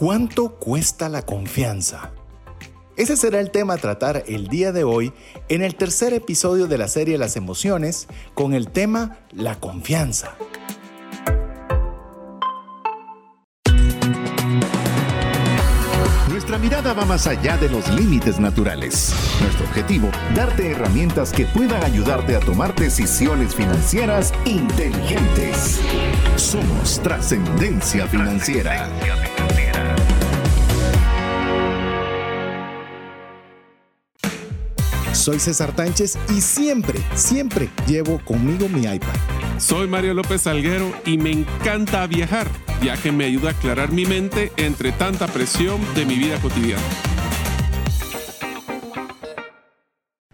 ¿Cuánto cuesta la confianza? Ese será el tema a tratar el día de hoy en el tercer episodio de la serie Las emociones con el tema La confianza. Nuestra mirada va más allá de los límites naturales. Nuestro objetivo, darte herramientas que puedan ayudarte a tomar decisiones financieras inteligentes. Somos Trascendencia Financiera. Soy César Tánchez y siempre, siempre llevo conmigo mi iPad. Soy Mario López Salguero y me encanta viajar, ya que me ayuda a aclarar mi mente entre tanta presión de mi vida cotidiana.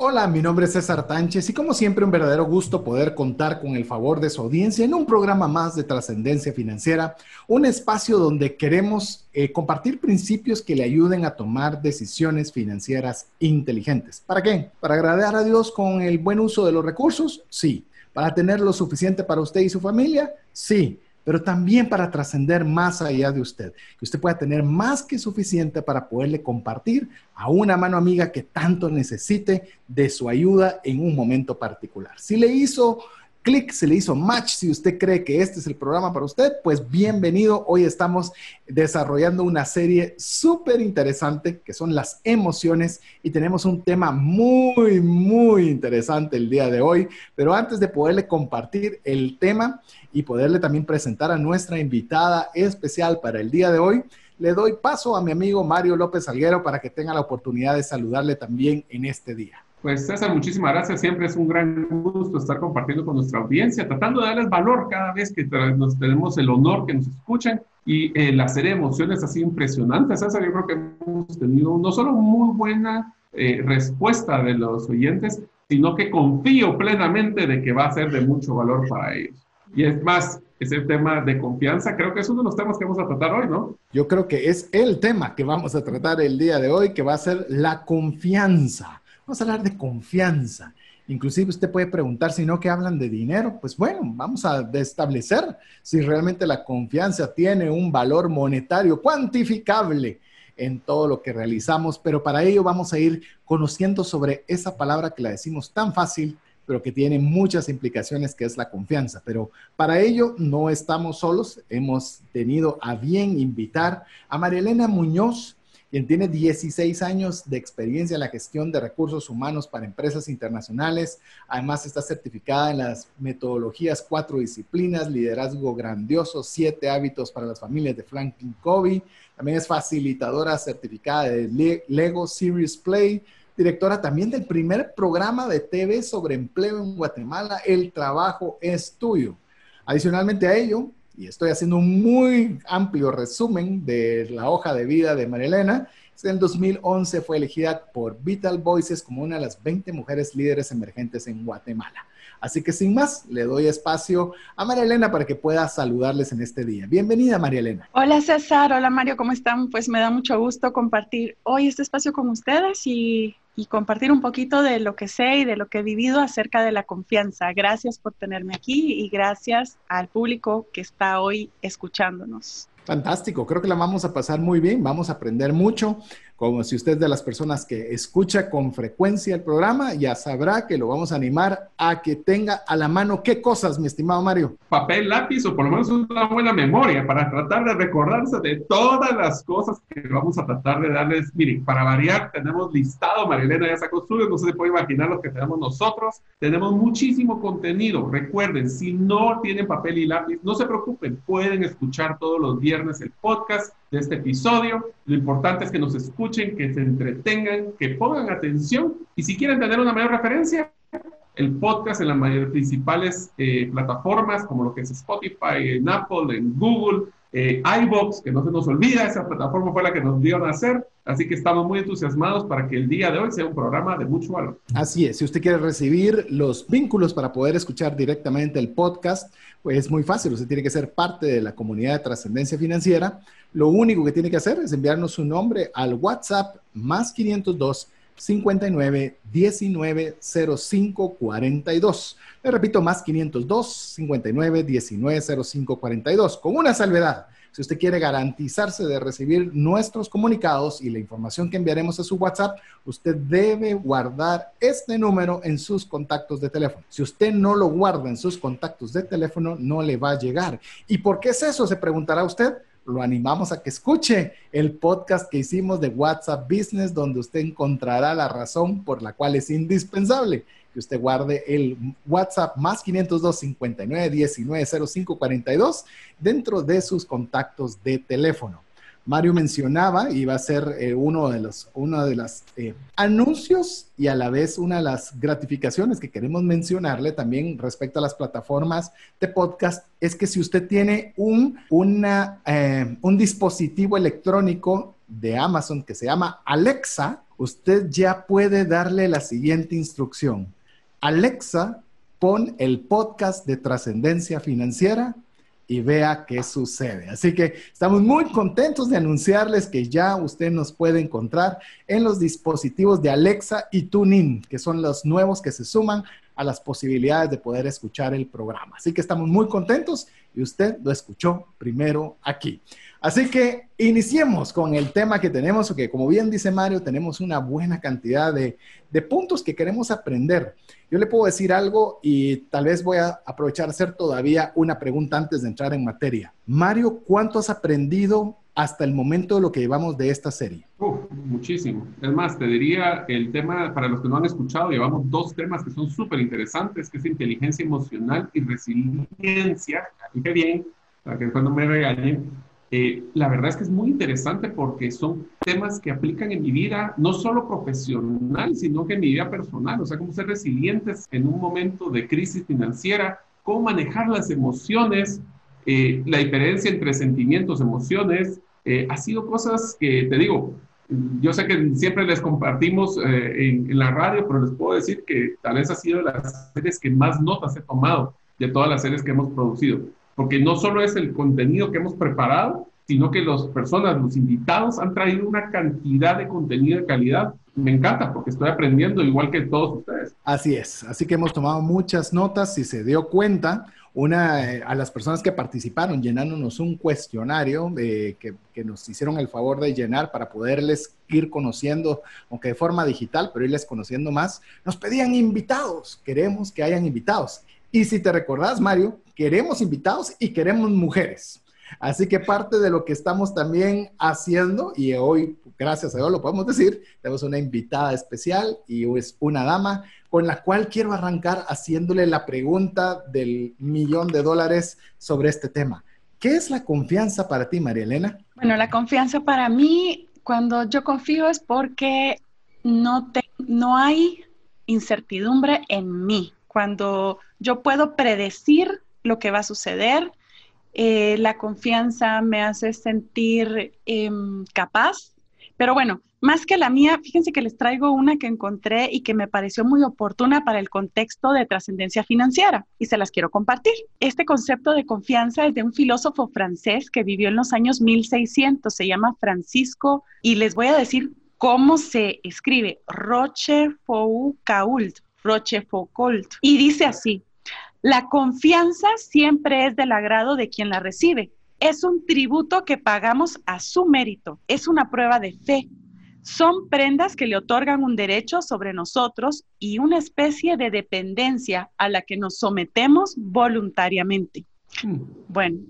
Hola, mi nombre es César Tánchez y como siempre un verdadero gusto poder contar con el favor de su audiencia en un programa más de trascendencia financiera, un espacio donde queremos eh, compartir principios que le ayuden a tomar decisiones financieras inteligentes. ¿Para qué? ¿Para agradar a Dios con el buen uso de los recursos? Sí. ¿Para tener lo suficiente para usted y su familia? Sí pero también para trascender más allá de usted, que usted pueda tener más que suficiente para poderle compartir a una mano amiga que tanto necesite de su ayuda en un momento particular. Si le hizo clic, se le hizo match. Si usted cree que este es el programa para usted, pues bienvenido. Hoy estamos desarrollando una serie súper interesante que son las emociones y tenemos un tema muy, muy interesante el día de hoy. Pero antes de poderle compartir el tema y poderle también presentar a nuestra invitada especial para el día de hoy, le doy paso a mi amigo Mario López Alguero para que tenga la oportunidad de saludarle también en este día. Pues César, muchísimas gracias. Siempre es un gran gusto estar compartiendo con nuestra audiencia, tratando de darles valor cada vez que nos tenemos el honor que nos escuchen y eh, la serie de emociones así impresionantes. César, yo creo que hemos tenido no solo muy buena eh, respuesta de los oyentes, sino que confío plenamente de que va a ser de mucho valor para ellos. Y es más, ese tema de confianza, creo que es uno de los temas que vamos a tratar hoy, ¿no? Yo creo que es el tema que vamos a tratar el día de hoy, que va a ser la confianza. Vamos a hablar de confianza. Inclusive usted puede preguntar si no que hablan de dinero. Pues bueno, vamos a establecer si realmente la confianza tiene un valor monetario cuantificable en todo lo que realizamos, pero para ello vamos a ir conociendo sobre esa palabra que la decimos tan fácil, pero que tiene muchas implicaciones, que es la confianza. Pero para ello no estamos solos, hemos tenido a bien invitar a María Elena Muñoz, quien tiene 16 años de experiencia en la gestión de recursos humanos para empresas internacionales. Además, está certificada en las metodologías cuatro disciplinas, liderazgo grandioso, siete hábitos para las familias de Franklin Covey. También es facilitadora certificada de Lego Series Play, directora también del primer programa de TV sobre empleo en Guatemala, El trabajo es tuyo. Adicionalmente a ello, y estoy haciendo un muy amplio resumen de la hoja de vida de Marilena. En 2011 fue elegida por Vital Voices como una de las 20 mujeres líderes emergentes en Guatemala. Así que sin más, le doy espacio a María Elena para que pueda saludarles en este día. Bienvenida, María Elena. Hola, César. Hola, Mario. ¿Cómo están? Pues me da mucho gusto compartir hoy este espacio con ustedes y y compartir un poquito de lo que sé y de lo que he vivido acerca de la confianza. Gracias por tenerme aquí y gracias al público que está hoy escuchándonos. Fantástico, creo que la vamos a pasar muy bien, vamos a aprender mucho como si usted es de las personas que escucha con frecuencia el programa, ya sabrá que lo vamos a animar a que tenga a la mano qué cosas, mi estimado Mario. Papel, lápiz o por lo menos una buena memoria para tratar de recordarse de todas las cosas que vamos a tratar de darles. Miren, para variar, tenemos listado, Marilena ya sacó suyo, no se puede imaginar lo que tenemos nosotros. Tenemos muchísimo contenido. Recuerden, si no tienen papel y lápiz, no se preocupen, pueden escuchar todos los viernes el podcast de este episodio. Lo importante es que nos escuchen, que se entretengan, que pongan atención y si quieren tener una mayor referencia, el podcast en las principales eh, plataformas como lo que es Spotify, en Apple, en Google, eh, iBox, que no se nos olvida, esa plataforma fue la que nos dio a hacer. Así que estamos muy entusiasmados para que el día de hoy sea un programa de mucho valor. Así es, si usted quiere recibir los vínculos para poder escuchar directamente el podcast, pues es muy fácil, usted tiene que ser parte de la comunidad de trascendencia financiera. Lo único que tiene que hacer es enviarnos su nombre al WhatsApp más 502 59 19 05 42. Le repito, más 502 59 19 05 42. Con una salvedad. Si usted quiere garantizarse de recibir nuestros comunicados y la información que enviaremos a su WhatsApp, usted debe guardar este número en sus contactos de teléfono. Si usted no lo guarda en sus contactos de teléfono, no le va a llegar. ¿Y por qué es eso? Se preguntará usted lo animamos a que escuche el podcast que hicimos de WhatsApp Business, donde usted encontrará la razón por la cual es indispensable que usted guarde el WhatsApp más 502 59 19 05 42 dentro de sus contactos de teléfono. Mario mencionaba, y va a ser eh, uno de los de eh, anuncios y a la vez una de las gratificaciones que queremos mencionarle también respecto a las plataformas de podcast, es que si usted tiene un, eh, un dispositivo electrónico de Amazon que se llama Alexa, usted ya puede darle la siguiente instrucción. Alexa, pon el podcast de trascendencia financiera y vea qué sucede. Así que estamos muy contentos de anunciarles que ya usted nos puede encontrar en los dispositivos de Alexa y TuneIn, que son los nuevos que se suman a las posibilidades de poder escuchar el programa. Así que estamos muy contentos y usted lo escuchó primero aquí. Así que iniciemos con el tema que tenemos, que como bien dice Mario, tenemos una buena cantidad de, de puntos que queremos aprender. Yo le puedo decir algo y tal vez voy a aprovechar a hacer todavía una pregunta antes de entrar en materia. Mario, ¿cuánto has aprendido hasta el momento de lo que llevamos de esta serie? muchísimo. Es más, te diría el tema, para los que no han escuchado, llevamos dos temas que son súper interesantes, que es inteligencia emocional y resiliencia. Fíjate bien, para que cuando me regañen, eh, la verdad es que es muy interesante porque son temas que aplican en mi vida, no solo profesional, sino que en mi vida personal, o sea, cómo ser resilientes en un momento de crisis financiera, cómo manejar las emociones, eh, la diferencia entre sentimientos, emociones, eh, ha sido cosas que, te digo, yo sé que siempre les compartimos en, en, la radio, pero les puedo decir que tal vez ha sido de las series que más notas he tomado de todas las series que hemos producido porque no solo es el contenido que hemos preparado, sino que las personas, los invitados han traído una cantidad de contenido de calidad. Me encanta porque estoy aprendiendo igual que todos ustedes. Así es, así que hemos tomado muchas notas. Si se dio cuenta, una, eh, a las personas que participaron llenándonos un cuestionario eh, que, que, nos hicieron el favor de llenar para poderles ir conociendo, aunque de forma digital, pero irles conociendo más, nos pedían invitados. Queremos que hayan invitados. Y si te recordás, Mario, queremos invitados y queremos mujeres. Así que parte de lo que estamos también haciendo, y hoy, gracias a Dios, lo podemos decir, tenemos una invitada especial y es una dama con la cual quiero arrancar haciéndole la pregunta del millón de dólares sobre este tema. ¿Qué es la confianza para ti, María Elena? Bueno, la confianza para mí, cuando yo confío es porque no, te, no hay incertidumbre en mí. Cuando yo puedo predecir lo que va a suceder. Eh, la confianza me hace sentir em, capaz. Pero bueno, más que la mía, fíjense que les traigo una que encontré y que me pareció muy oportuna para el contexto de trascendencia financiera y se las quiero compartir. Este concepto de confianza es de un filósofo francés que vivió en los años 1600, se llama Francisco y les voy a decir cómo se escribe Rochefoucauld, Rochefoucauld. Y dice así, la confianza siempre es del agrado de quien la recibe. Es un tributo que pagamos a su mérito. Es una prueba de fe. Son prendas que le otorgan un derecho sobre nosotros y una especie de dependencia a la que nos sometemos voluntariamente. Hmm. Bueno,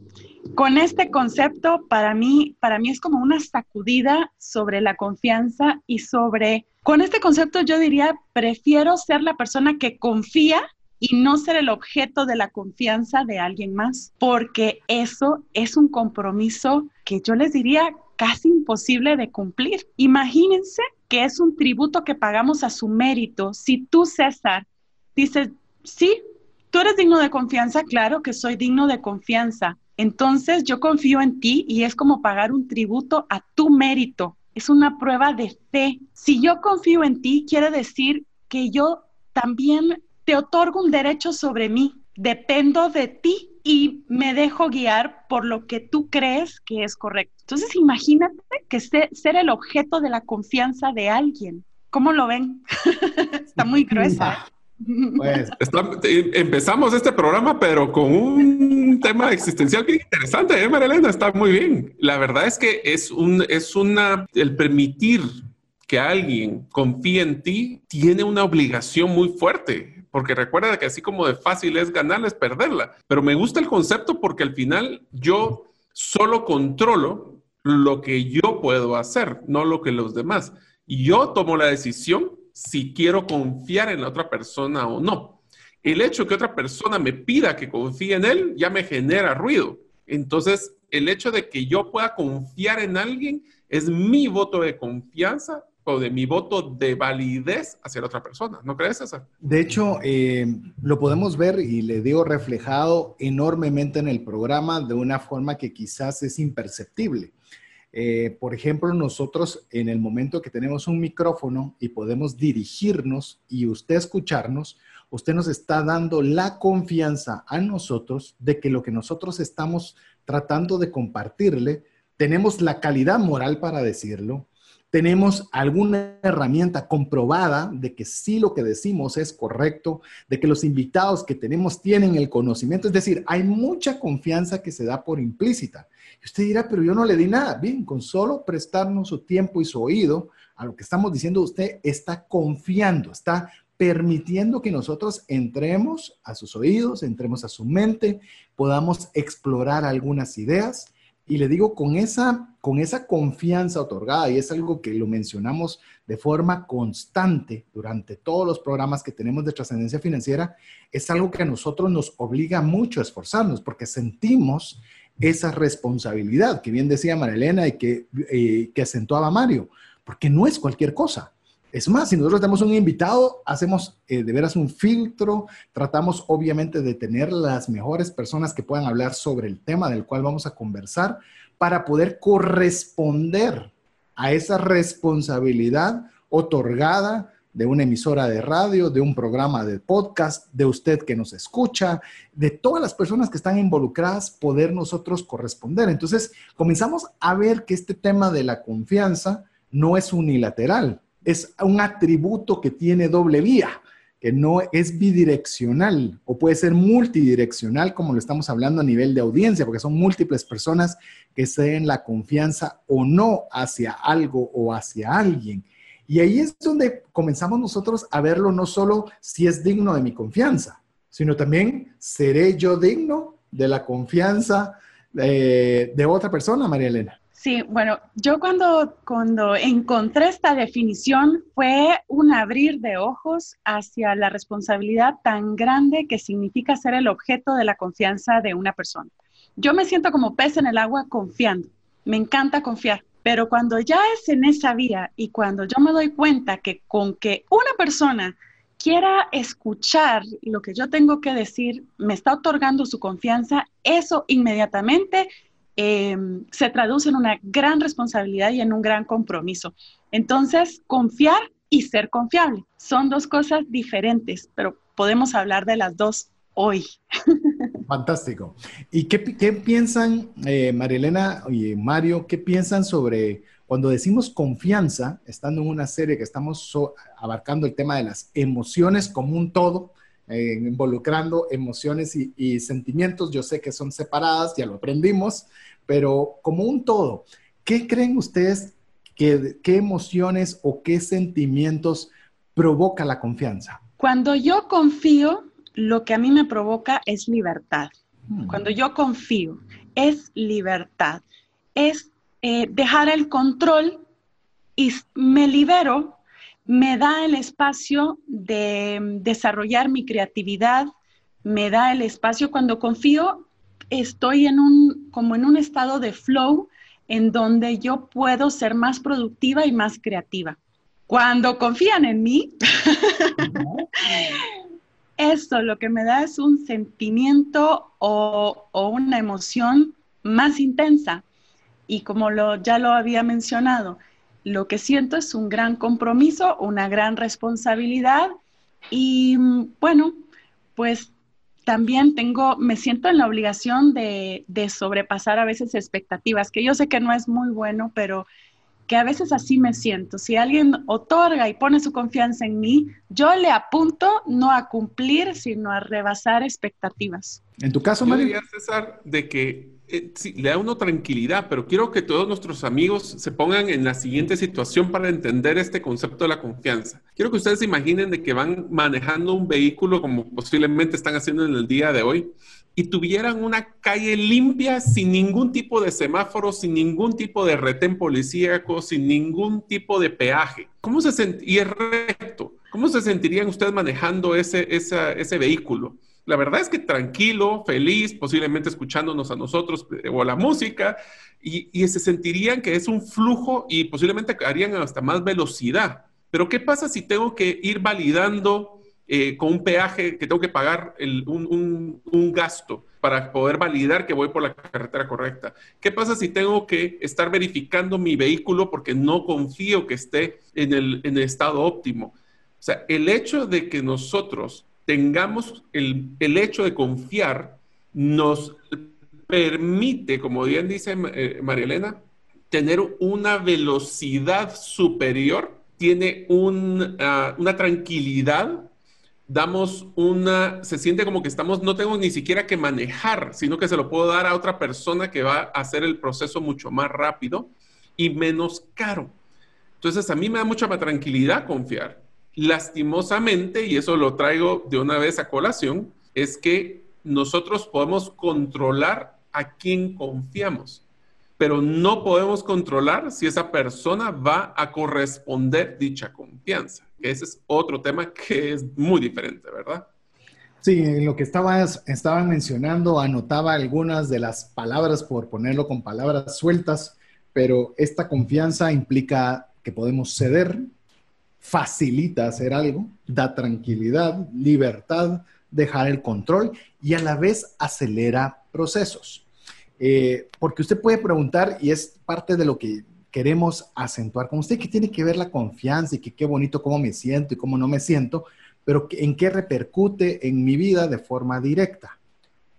con este concepto para mí, para mí es como una sacudida sobre la confianza y sobre, con este concepto yo diría, prefiero ser la persona que confía y no ser el objeto de la confianza de alguien más, porque eso es un compromiso que yo les diría casi imposible de cumplir. Imagínense que es un tributo que pagamos a su mérito. Si tú, César, dices, sí, tú eres digno de confianza, claro que soy digno de confianza. Entonces yo confío en ti y es como pagar un tributo a tu mérito. Es una prueba de fe. Si yo confío en ti, quiere decir que yo también te otorgo un derecho sobre mí, dependo de ti y me dejo guiar por lo que tú crees que es correcto. Entonces imagínate que ser el objeto de la confianza de alguien. ¿Cómo lo ven? Está muy gruesa. Pues, empezamos este programa, pero con un un tema existencial bien interesante, ¿eh, Marilena? Está muy bien. La verdad es que es un, es una, el permitir que alguien confíe en ti tiene una obligación muy fuerte, porque recuerda que así como de fácil es ganarla, es perderla. Pero me gusta el concepto porque al final yo solo controlo lo que yo puedo hacer, no lo que los demás. Y yo tomo la decisión si quiero confiar en la otra persona o no. El hecho que otra persona me pida que confíe en él ya me genera ruido. Entonces, el hecho de que yo pueda confiar en alguien es mi voto de confianza de mi voto de validez hacia la otra persona. ¿No crees, César? De hecho, eh, lo podemos ver y le digo reflejado enormemente en el programa de una forma que quizás es imperceptible. Eh, por ejemplo, nosotros en el momento que tenemos un micrófono y podemos dirigirnos y usted escucharnos, usted nos está dando la confianza a nosotros de que lo que nosotros estamos tratando de compartirle, tenemos la calidad moral para decirlo, tenemos alguna herramienta comprobada de que sí lo que decimos es correcto, de que los invitados que tenemos tienen el conocimiento, es decir, hay mucha confianza que se da por implícita. Usted dirá, pero yo no le di nada. Bien, con solo prestarnos su tiempo y su oído a lo que estamos diciendo, usted está confiando, está permitiendo que nosotros entremos a sus oídos, entremos a su mente, podamos explorar algunas ideas y le digo, con esa, con esa confianza otorgada, y es algo que lo mencionamos de forma constante durante todos los programas que tenemos de trascendencia financiera, es algo que a nosotros nos obliga mucho a esforzarnos, porque sentimos esa responsabilidad, que bien decía Marilena y que, eh, que acentuaba Mario, porque no es cualquier cosa. Es más, si nosotros tenemos un invitado, hacemos eh, de veras un filtro, tratamos obviamente de tener las mejores personas que puedan hablar sobre el tema del cual vamos a conversar para poder corresponder a esa responsabilidad otorgada de una emisora de radio, de un programa de podcast, de usted que nos escucha, de todas las personas que están involucradas, poder nosotros corresponder. Entonces, comenzamos a ver que este tema de la confianza no es unilateral, es un atributo que tiene doble vía, que no es bidireccional o puede ser multidireccional, como lo estamos hablando a nivel de audiencia, porque son múltiples personas que se den la confianza o no hacia algo o hacia alguien. Y ahí es donde comenzamos nosotros a verlo no solo si es digno de mi confianza, sino también seré yo digno de la confianza de, de otra persona, María Elena. Sí, bueno, yo cuando, cuando encontré esta definición fue un abrir de ojos hacia la responsabilidad tan grande que significa ser el objeto de la confianza de una persona. Yo me siento como pez en el agua confiando, me encanta confiar, pero cuando ya es en esa vía y cuando yo me doy cuenta que con que una persona quiera escuchar lo que yo tengo que decir, me está otorgando su confianza, eso inmediatamente Em, se traduce en una gran responsabilidad y en un gran compromiso. Entonces, confiar y ser confiable son dos cosas diferentes, pero podemos hablar de las dos hoy. Fantástico. ¿Y qué, piensan, eh, Marilena y Mario, qué piensan sobre cuando decimos confianza, estando en una serie que estamos abarcando el tema de las emociones como un todo, eh, involucrando emociones y, sentimientos. Yo sé que son separadas, ya lo aprendimos, pero como un todo, ¿qué creen ustedes que, qué emociones o qué sentimientos provoca la confianza? Cuando yo confío, lo que a mí me provoca es libertad. Hmm. Cuando yo confío, es libertad. Es eh, dejar el control y me libero me da el espacio de desarrollar mi creatividad, me da el espacio cuando confío, estoy en un, como en un estado de flow en donde yo puedo ser más productiva y más creativa. Cuando confían en mí, eso lo que me da es un sentimiento o, o una emoción más intensa. Y como lo, ya lo había mencionado, lo que siento es un gran compromiso, una gran responsabilidad y bueno, pues también tengo, me siento en la obligación de, sobrepasar a veces expectativas, que yo sé que no es muy bueno, pero que a veces así me siento. Si alguien otorga y pone su confianza en mí, yo le apunto no a cumplir, sino a rebasar expectativas. En tu caso, María. César, de que eh, sí, le da uno tranquilidad, pero quiero que todos nuestros amigos se pongan en la siguiente situación para entender este concepto de la confianza. Quiero que ustedes se imaginen de que van manejando un vehículo como posiblemente están haciendo en el día de hoy y tuvieran una calle limpia sin ningún tipo de semáforo, sin ningún tipo de retén policíaco, sin ningún tipo de peaje. ¿Cómo se y es recto? ¿Cómo se sentirían ustedes manejando ese, ese vehículo? La verdad es que tranquilo, feliz, posiblemente escuchándonos a nosotros eh, o a la música, y, se sentirían que es un flujo y posiblemente harían hasta más velocidad. Pero ¿qué pasa si tengo que ir validando eh, con un peaje, que tengo que pagar un, un, gasto para poder validar que voy por la carretera correcta? ¿Qué pasa si tengo que estar verificando mi vehículo porque no confío que esté en el, en el estado óptimo? O sea, el hecho de que nosotros tengamos el, hecho de confiar nos permite, como bien dice eh, María Elena, tener una velocidad superior, tiene ah, una tranquilidad, damos una, se siente como que estamos, no tengo ni siquiera que manejar, sino que se lo puedo dar a otra persona que va a hacer el proceso mucho más rápido y menos caro. Entonces, a mí me da mucha más tranquilidad confiar. Lastimosamente, y eso lo traigo de una vez a colación, es que nosotros podemos controlar a quién confiamos, pero no podemos controlar si esa persona va a corresponder dicha confianza. Ese es otro tema que es muy diferente, ¿verdad? Sí, en lo que estabas, estaban mencionando, anotaba algunas de las palabras por ponerlo con palabras sueltas, pero esta confianza implica que podemos ceder, facilita hacer algo, da tranquilidad, libertad, dejar el control y a la vez acelera procesos. Eh, porque usted puede preguntar, y es parte de lo que queremos acentuar con usted, que tiene que ver la confianza y que qué bonito cómo me siento y cómo no me siento, pero en qué repercute en mi vida de forma directa.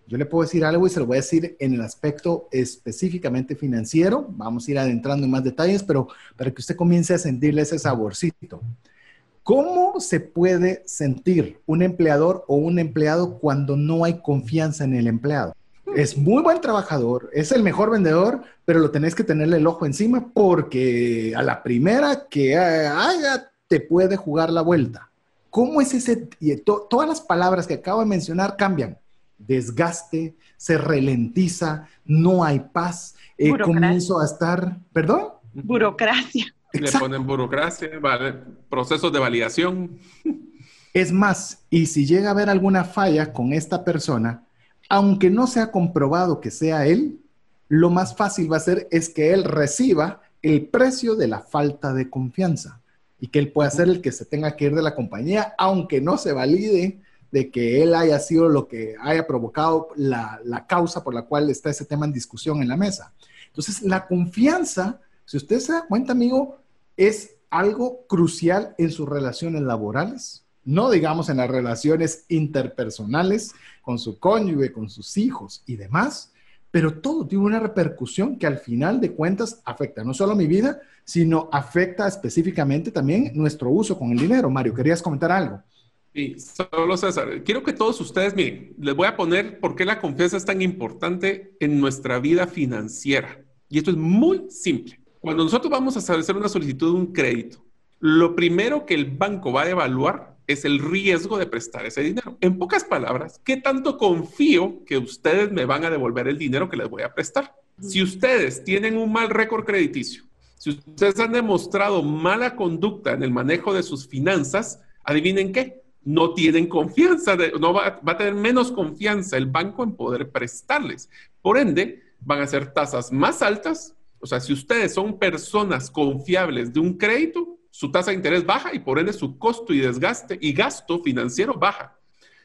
Yo le puedo decir algo y se lo voy a decir en el aspecto específicamente financiero. Vamos a ir adentrando en más detalles, pero para que usted comience a sentirle ese saborcito. ¿Cómo se puede sentir un empleador o un empleado cuando no hay confianza en el empleado? Es muy buen trabajador, es el mejor vendedor, pero lo tenés que tenerle el ojo encima porque a la primera que haga te puede jugar la vuelta. ¿Cómo es ese? todas las palabras que acabo de mencionar cambian desgaste, se ralentiza, no hay paz, eh, comienzo a estar, ¿perdón? Burocracia. Le ponen burocracia, procesos de validación. Es más, y si llega a haber alguna falla con esta persona, aunque no se ha comprobado que sea él, lo más fácil va a ser es que él reciba el precio de la falta de confianza y que él pueda ser el que se tenga que ir de la compañía, aunque no se valide de que él haya sido lo que haya provocado la, causa por la cual está ese tema en discusión en la mesa. Entonces, la confianza, si usted se da cuenta, amigo, es algo crucial en sus relaciones laborales, no digamos en las relaciones interpersonales con su cónyuge, con sus hijos y demás, pero todo tiene una repercusión que al final de cuentas afecta no solo mi vida, sino afecta específicamente también nuestro uso con el dinero. Mario, ¿querías comentar algo? Sí, solo César. Quiero que todos ustedes, miren, les voy a poner por qué la confianza es tan importante en nuestra vida financiera. Y esto es muy simple. Cuando nosotros vamos a hacer una solicitud de un crédito, lo primero que el banco va a evaluar es el riesgo de prestar ese dinero. En pocas palabras, ¿qué tanto confío que ustedes me van a devolver el dinero que les voy a prestar? Si ustedes tienen un mal récord crediticio, si ustedes han demostrado mala conducta en el manejo de sus finanzas, adivinen qué, no tienen confianza, no va, a tener menos confianza el banco en poder prestarles. Por ende, van a ser tasas más altas. O sea, si ustedes son personas confiables de un crédito, su tasa de interés baja y por ende su costo y desgaste y gasto financiero baja.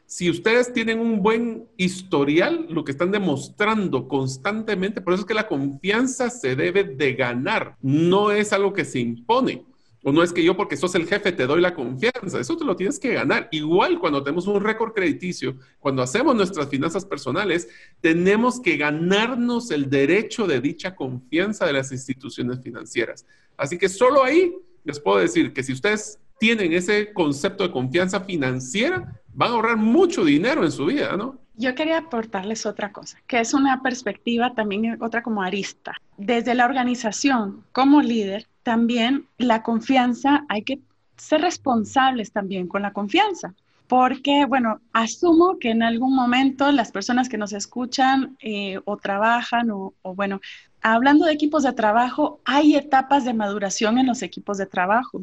Si ustedes tienen un buen historial, lo que están demostrando constantemente, por eso es que la confianza se debe de ganar, no es algo que se impone. O no es que yo porque sos el jefe te doy la confianza, eso te lo tienes que ganar. Igual cuando tenemos un récord crediticio, cuando hacemos nuestras finanzas personales, tenemos que ganarnos el derecho de dicha confianza de las instituciones financieras. Así que solo ahí les puedo decir que si ustedes tienen ese concepto de confianza financiera, van a ahorrar mucho dinero en su vida, ¿no? Yo quería aportarles otra cosa, que es una perspectiva también otra como arista. Desde la organización, como líder, también la confianza, hay que ser responsables también con la confianza. Porque, bueno, asumo que en algún momento las personas que nos escuchan eh, o trabajan o, o, bueno, hablando de equipos de trabajo, hay etapas de maduración en los equipos de trabajo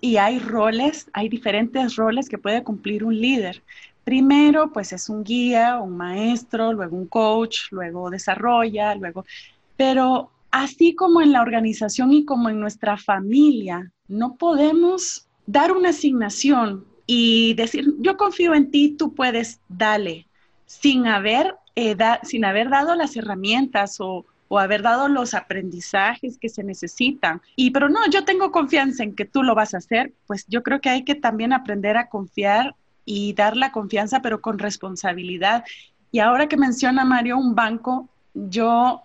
y hay roles, hay diferentes roles que puede cumplir un líder. Primero, pues es un guía, un maestro, luego un coach, luego desarrolla, luego... Pero así como en la organización y como en nuestra familia, no podemos dar una asignación y decir, yo confío en ti, tú puedes, dale, sin haber, eh, sin haber dado las herramientas o, o haber dado los aprendizajes que se necesitan. Y pero no, yo tengo confianza en que tú lo vas a hacer, pues yo creo que hay que también aprender a confiar y dar la confianza, pero con responsabilidad. Y ahora que menciona Mario un banco, yo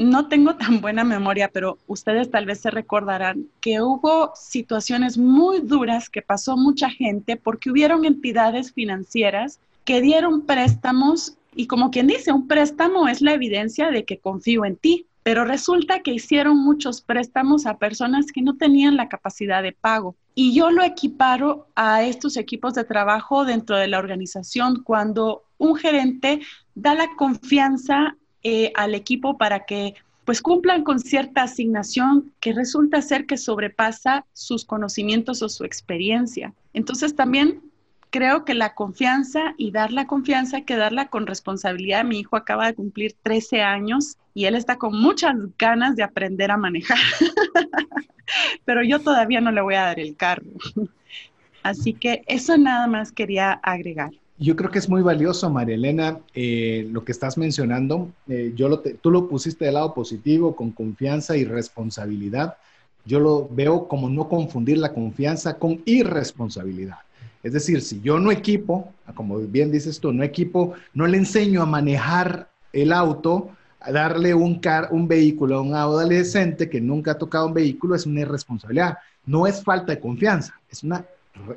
no tengo tan buena memoria, pero ustedes tal vez se recordarán que hubo situaciones muy duras que pasó mucha gente porque hubieron entidades financieras que dieron préstamos y como quien dice, un préstamo es la evidencia de que confío en ti, pero resulta que hicieron muchos préstamos a personas que no tenían la capacidad de pago. Y yo lo equiparo a estos equipos de trabajo dentro de la organización cuando un gerente da la confianza eh, al equipo para que pues cumplan con cierta asignación que resulta ser que sobrepasa sus conocimientos o su experiencia. Entonces también creo que la confianza y dar la confianza hay que darla con responsabilidad. Mi hijo acaba de cumplir 13 años y él está con muchas ganas de aprender a manejar, pero yo todavía no le voy a dar el carro. Así que eso nada más quería agregar. Yo creo que es muy valioso, María Elena, eh, lo que estás mencionando. Eh, yo lo tú lo pusiste del lado positivo, con confianza y responsabilidad. Yo lo veo como no confundir la confianza con irresponsabilidad. Es decir, si yo no equipo, como bien dices tú, no equipo, no le enseño a manejar el auto, a darle un, car un vehículo a un adolescente que nunca ha tocado un vehículo, es una irresponsabilidad. No es falta de confianza, es una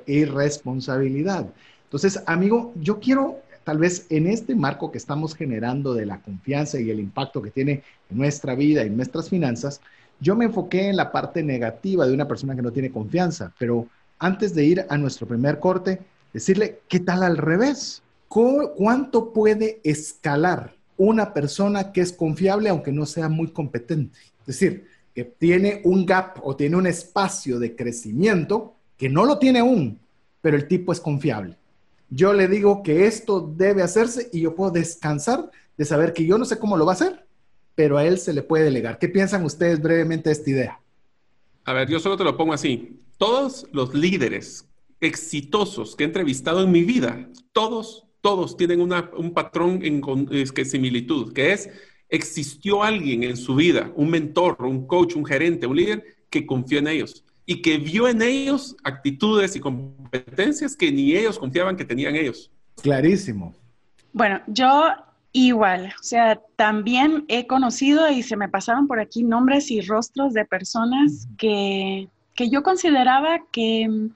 irresponsabilidad. Entonces, amigo, yo quiero, tal vez en este marco que estamos generando de la confianza y el impacto que tiene en nuestra vida y en nuestras finanzas, yo me enfoqué en la parte negativa de una persona que no tiene confianza, pero antes de ir a nuestro primer corte, decirle, ¿qué tal al revés? ¿Cuánto puede escalar una persona que es confiable aunque no sea muy competente? Es decir, que tiene un gap o tiene un espacio de crecimiento que no lo tiene aún, pero el tipo es confiable. Yo le digo que esto debe hacerse y yo puedo descansar de saber que yo no sé cómo lo va a hacer, pero a él se le puede delegar. ¿Qué piensan ustedes brevemente de esta idea? A ver, yo solo te lo pongo así todos los líderes exitosos que he entrevistado en mi vida, todos, todos tienen un patrón en que similitud, que es, existió alguien en su vida, un mentor, un coach, un gerente, un líder, que confió en ellos y que vio en ellos actitudes y competencias que ni ellos confiaban que tenían ellos. Clarísimo. Bueno, yo igual, o sea, también he conocido y se me pasaron por aquí nombres y rostros de personas que que yo consideraba que mm,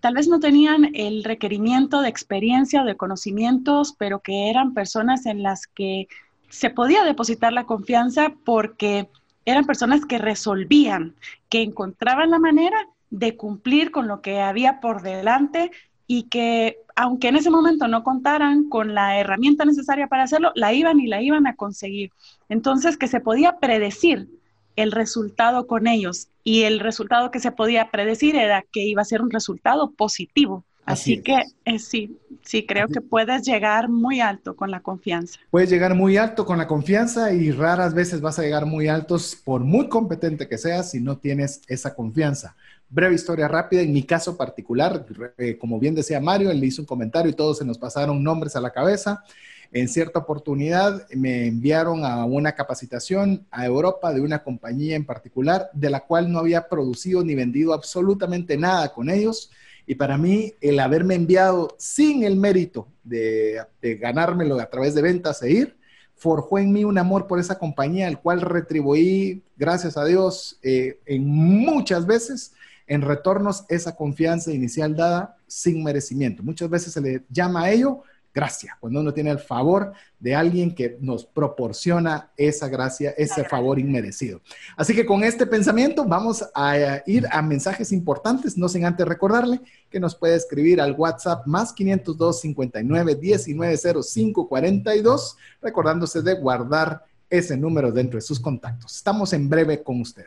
tal vez no tenían el requerimiento de experiencia o de conocimientos, pero que eran personas en las que se podía depositar la confianza porque eran personas que resolvían, que encontraban la manera de cumplir con lo que había por delante y que aunque en ese momento no contaran con la herramienta necesaria para hacerlo, la iban y la iban a conseguir. Entonces, que se podía predecir el resultado con ellos y el resultado que se podía predecir era que iba a ser un resultado positivo. Así, que eh, sí, sí, creo que puedes llegar muy alto con la confianza. Puedes llegar muy alto con la confianza y raras veces vas a llegar muy altos por muy competente que seas si no tienes esa confianza. Breve historia rápida, en mi caso particular, eh, como bien decía Mario, él hizo un comentario y todos se nos pasaron nombres a la cabeza. En cierta oportunidad me enviaron a una capacitación a Europa de una compañía en particular, de la cual no había producido ni vendido absolutamente nada con ellos. Y para mí, el haberme enviado sin el mérito de, ganármelo a través de ventas e ir, forjó en mí un amor por esa compañía, el cual retribuí, gracias a Dios, eh, en muchas veces en retornos esa confianza inicial dada sin merecimiento. Muchas veces se le llama a ello gracia, cuando uno tiene el favor de alguien que nos proporciona esa gracia, ese favor inmerecido. Así que con este pensamiento vamos a ir a mensajes importantes, no sin antes recordarle que nos puede escribir al WhatsApp más 502 59 19 05 42, recordándose de guardar ese número dentro de sus contactos. Estamos en breve con usted.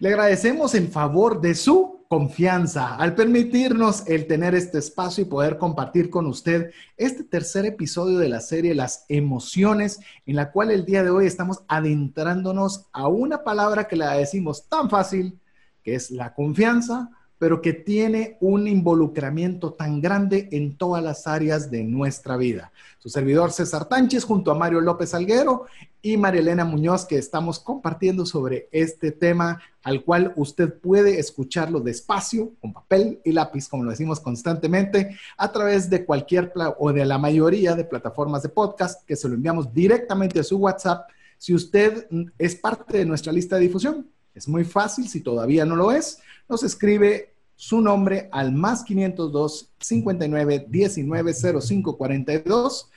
Le agradecemos en favor de su confianza al permitirnos el tener este espacio y poder compartir con usted este tercer episodio de la serie Las emociones, en la cual el día de hoy estamos adentrándonos a una palabra que la decimos tan fácil, que es la confianza, pero que tiene un involucramiento tan grande en todas las áreas de nuestra vida. Su servidor César Tánchez junto a Mario López Alguero y María Elena Muñoz que estamos compartiendo sobre este tema al cual usted puede escucharlo despacio, con papel y lápiz, como lo decimos constantemente, a través de cualquier o de la mayoría de plataformas de podcast que se lo enviamos directamente a su WhatsApp si usted es parte de nuestra lista de difusión. Es muy fácil, si todavía no lo es, nos escribe su nombre al más 502 59 19 05 42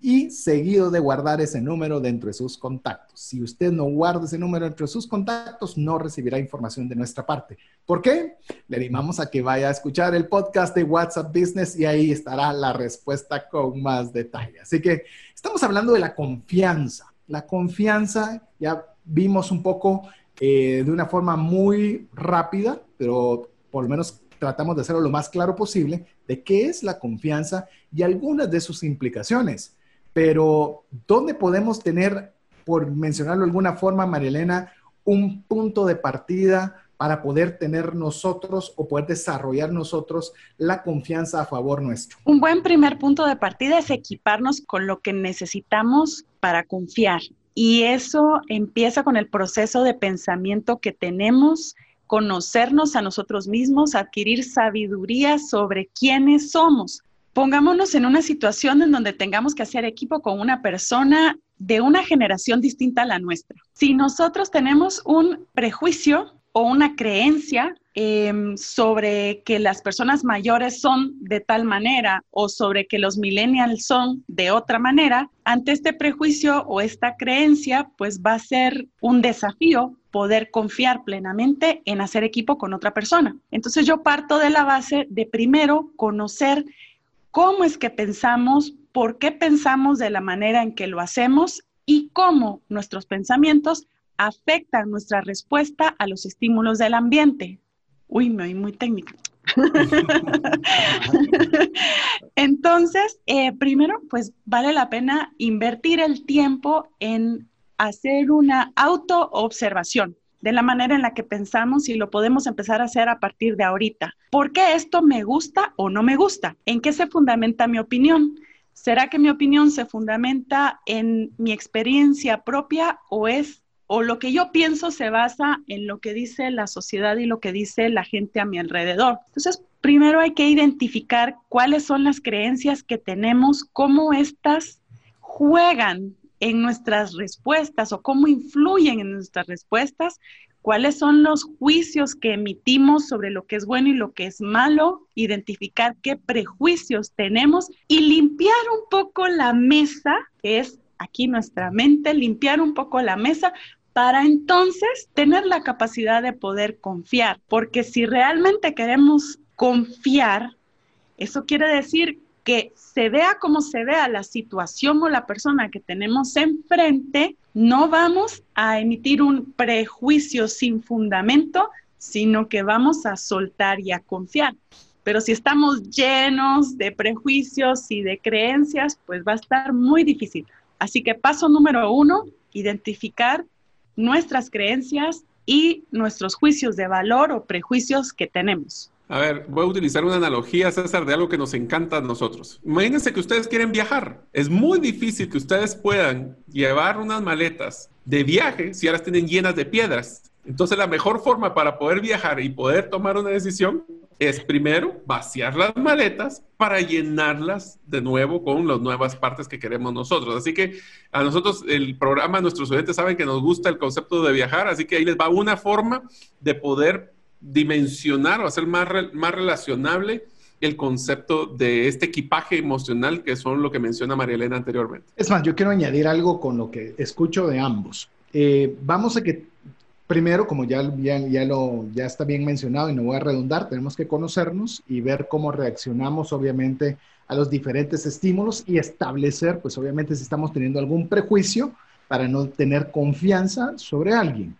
y seguido de guardar ese número dentro de sus contactos. Si usted no guarda ese número dentro de sus contactos, no recibirá información de nuestra parte. ¿Por qué? Le animamos a que vaya a escuchar el podcast de WhatsApp Business y ahí estará la respuesta con más detalle. Así que estamos hablando de la confianza. La confianza, ya vimos un poco eh, de una forma muy rápida, pero por lo menos tratamos de hacerlo lo más claro posible, de qué es la confianza y algunas de sus implicaciones. Pero, ¿dónde podemos tener, por mencionarlo de alguna forma, Marielena, un punto de partida para poder tener nosotros o poder desarrollar nosotros la confianza a favor nuestro? Un buen primer punto de partida es equiparnos con lo que necesitamos para confiar. Y eso empieza con el proceso de pensamiento que tenemos, conocernos a nosotros mismos, adquirir sabiduría sobre quiénes somos. Pongámonos en una situación en donde tengamos que hacer equipo con una persona de una generación distinta a la nuestra. Si nosotros tenemos un prejuicio o una creencia em, sobre que las personas mayores son de tal manera o sobre que los millennials son de otra manera, ante este prejuicio o esta creencia, pues va a ser un desafío poder confiar plenamente en hacer equipo con otra persona. Entonces yo parto de la base de primero conocer cómo es que pensamos, por qué pensamos de la manera en que lo hacemos y cómo nuestros pensamientos afectan nuestra respuesta a los estímulos del ambiente. Uy, me oí muy técnica. Entonces, eh, primero, pues vale la pena invertir el tiempo en hacer una autoobservación de la manera en la que pensamos y lo podemos empezar a hacer a partir de ahorita. ¿Por qué esto me gusta o no me gusta? ¿En qué se fundamenta mi opinión? ¿Será que mi opinión se fundamenta en mi experiencia propia o es o lo que yo pienso se basa en lo que dice la sociedad y lo que dice la gente a mi alrededor. Entonces, primero hay que identificar cuáles son las creencias que tenemos, cómo estas juegan en nuestras respuestas o cómo influyen en nuestras respuestas, cuáles son los juicios que emitimos sobre lo que es bueno y lo que es malo, identificar qué prejuicios tenemos y limpiar un poco la mesa, que es aquí nuestra mente, limpiar un poco la mesa para entonces tener la capacidad de poder confiar, porque si realmente queremos confiar, eso quiere decir que se vea como se vea la situación o la persona que tenemos enfrente, no vamos a emitir un prejuicio sin fundamento, sino que vamos a soltar y a confiar. Pero si estamos llenos de prejuicios y de creencias, pues va a estar muy difícil. Así que paso número uno, identificar nuestras creencias y nuestros juicios de valor o prejuicios que tenemos. A ver, voy a utilizar una analogía, César, de algo que nos encanta a nosotros. Imagínense que ustedes quieren viajar. Es muy difícil que ustedes puedan llevar unas maletas de viaje si ahora tienen llenas de piedras. Entonces, la mejor forma para poder viajar y poder tomar una decisión es primero vaciar las maletas para llenarlas de nuevo con las nuevas partes que queremos nosotros. Así que a nosotros el programa, nuestros oyentes saben que nos gusta el concepto de viajar, así que ahí les va una forma de poder dimensionar o hacer más, más relacionable el concepto de este equipaje emocional que son lo que menciona María Elena anteriormente. Es más, yo quiero añadir algo con lo que escucho de ambos. Eh, vamos a que primero, como ya, ya, ya, lo, ya está bien mencionado y no voy a redundar, tenemos que conocernos y ver cómo reaccionamos obviamente a los diferentes estímulos y establecer, pues obviamente si estamos teniendo algún prejuicio para no tener confianza sobre alguien.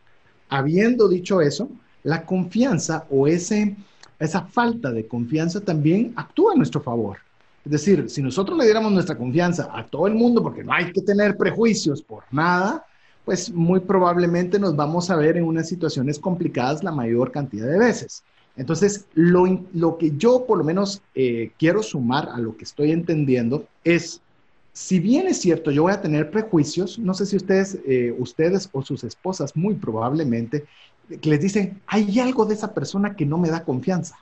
Habiendo dicho eso, la confianza o ese, esa falta de confianza también actúa a nuestro favor. Es decir, si nosotros le diéramos nuestra confianza a todo el mundo, porque no hay que tener prejuicios por nada, pues muy probablemente nos vamos a ver en unas situaciones complicadas la mayor cantidad de veces. Entonces, lo, lo que yo por lo menos eh, quiero sumar a lo que estoy entendiendo es, si bien es cierto, yo voy a tener prejuicios, no sé si ustedes, eh, ustedes o sus esposas muy probablemente que les dicen, hay algo de esa persona que no me da confianza.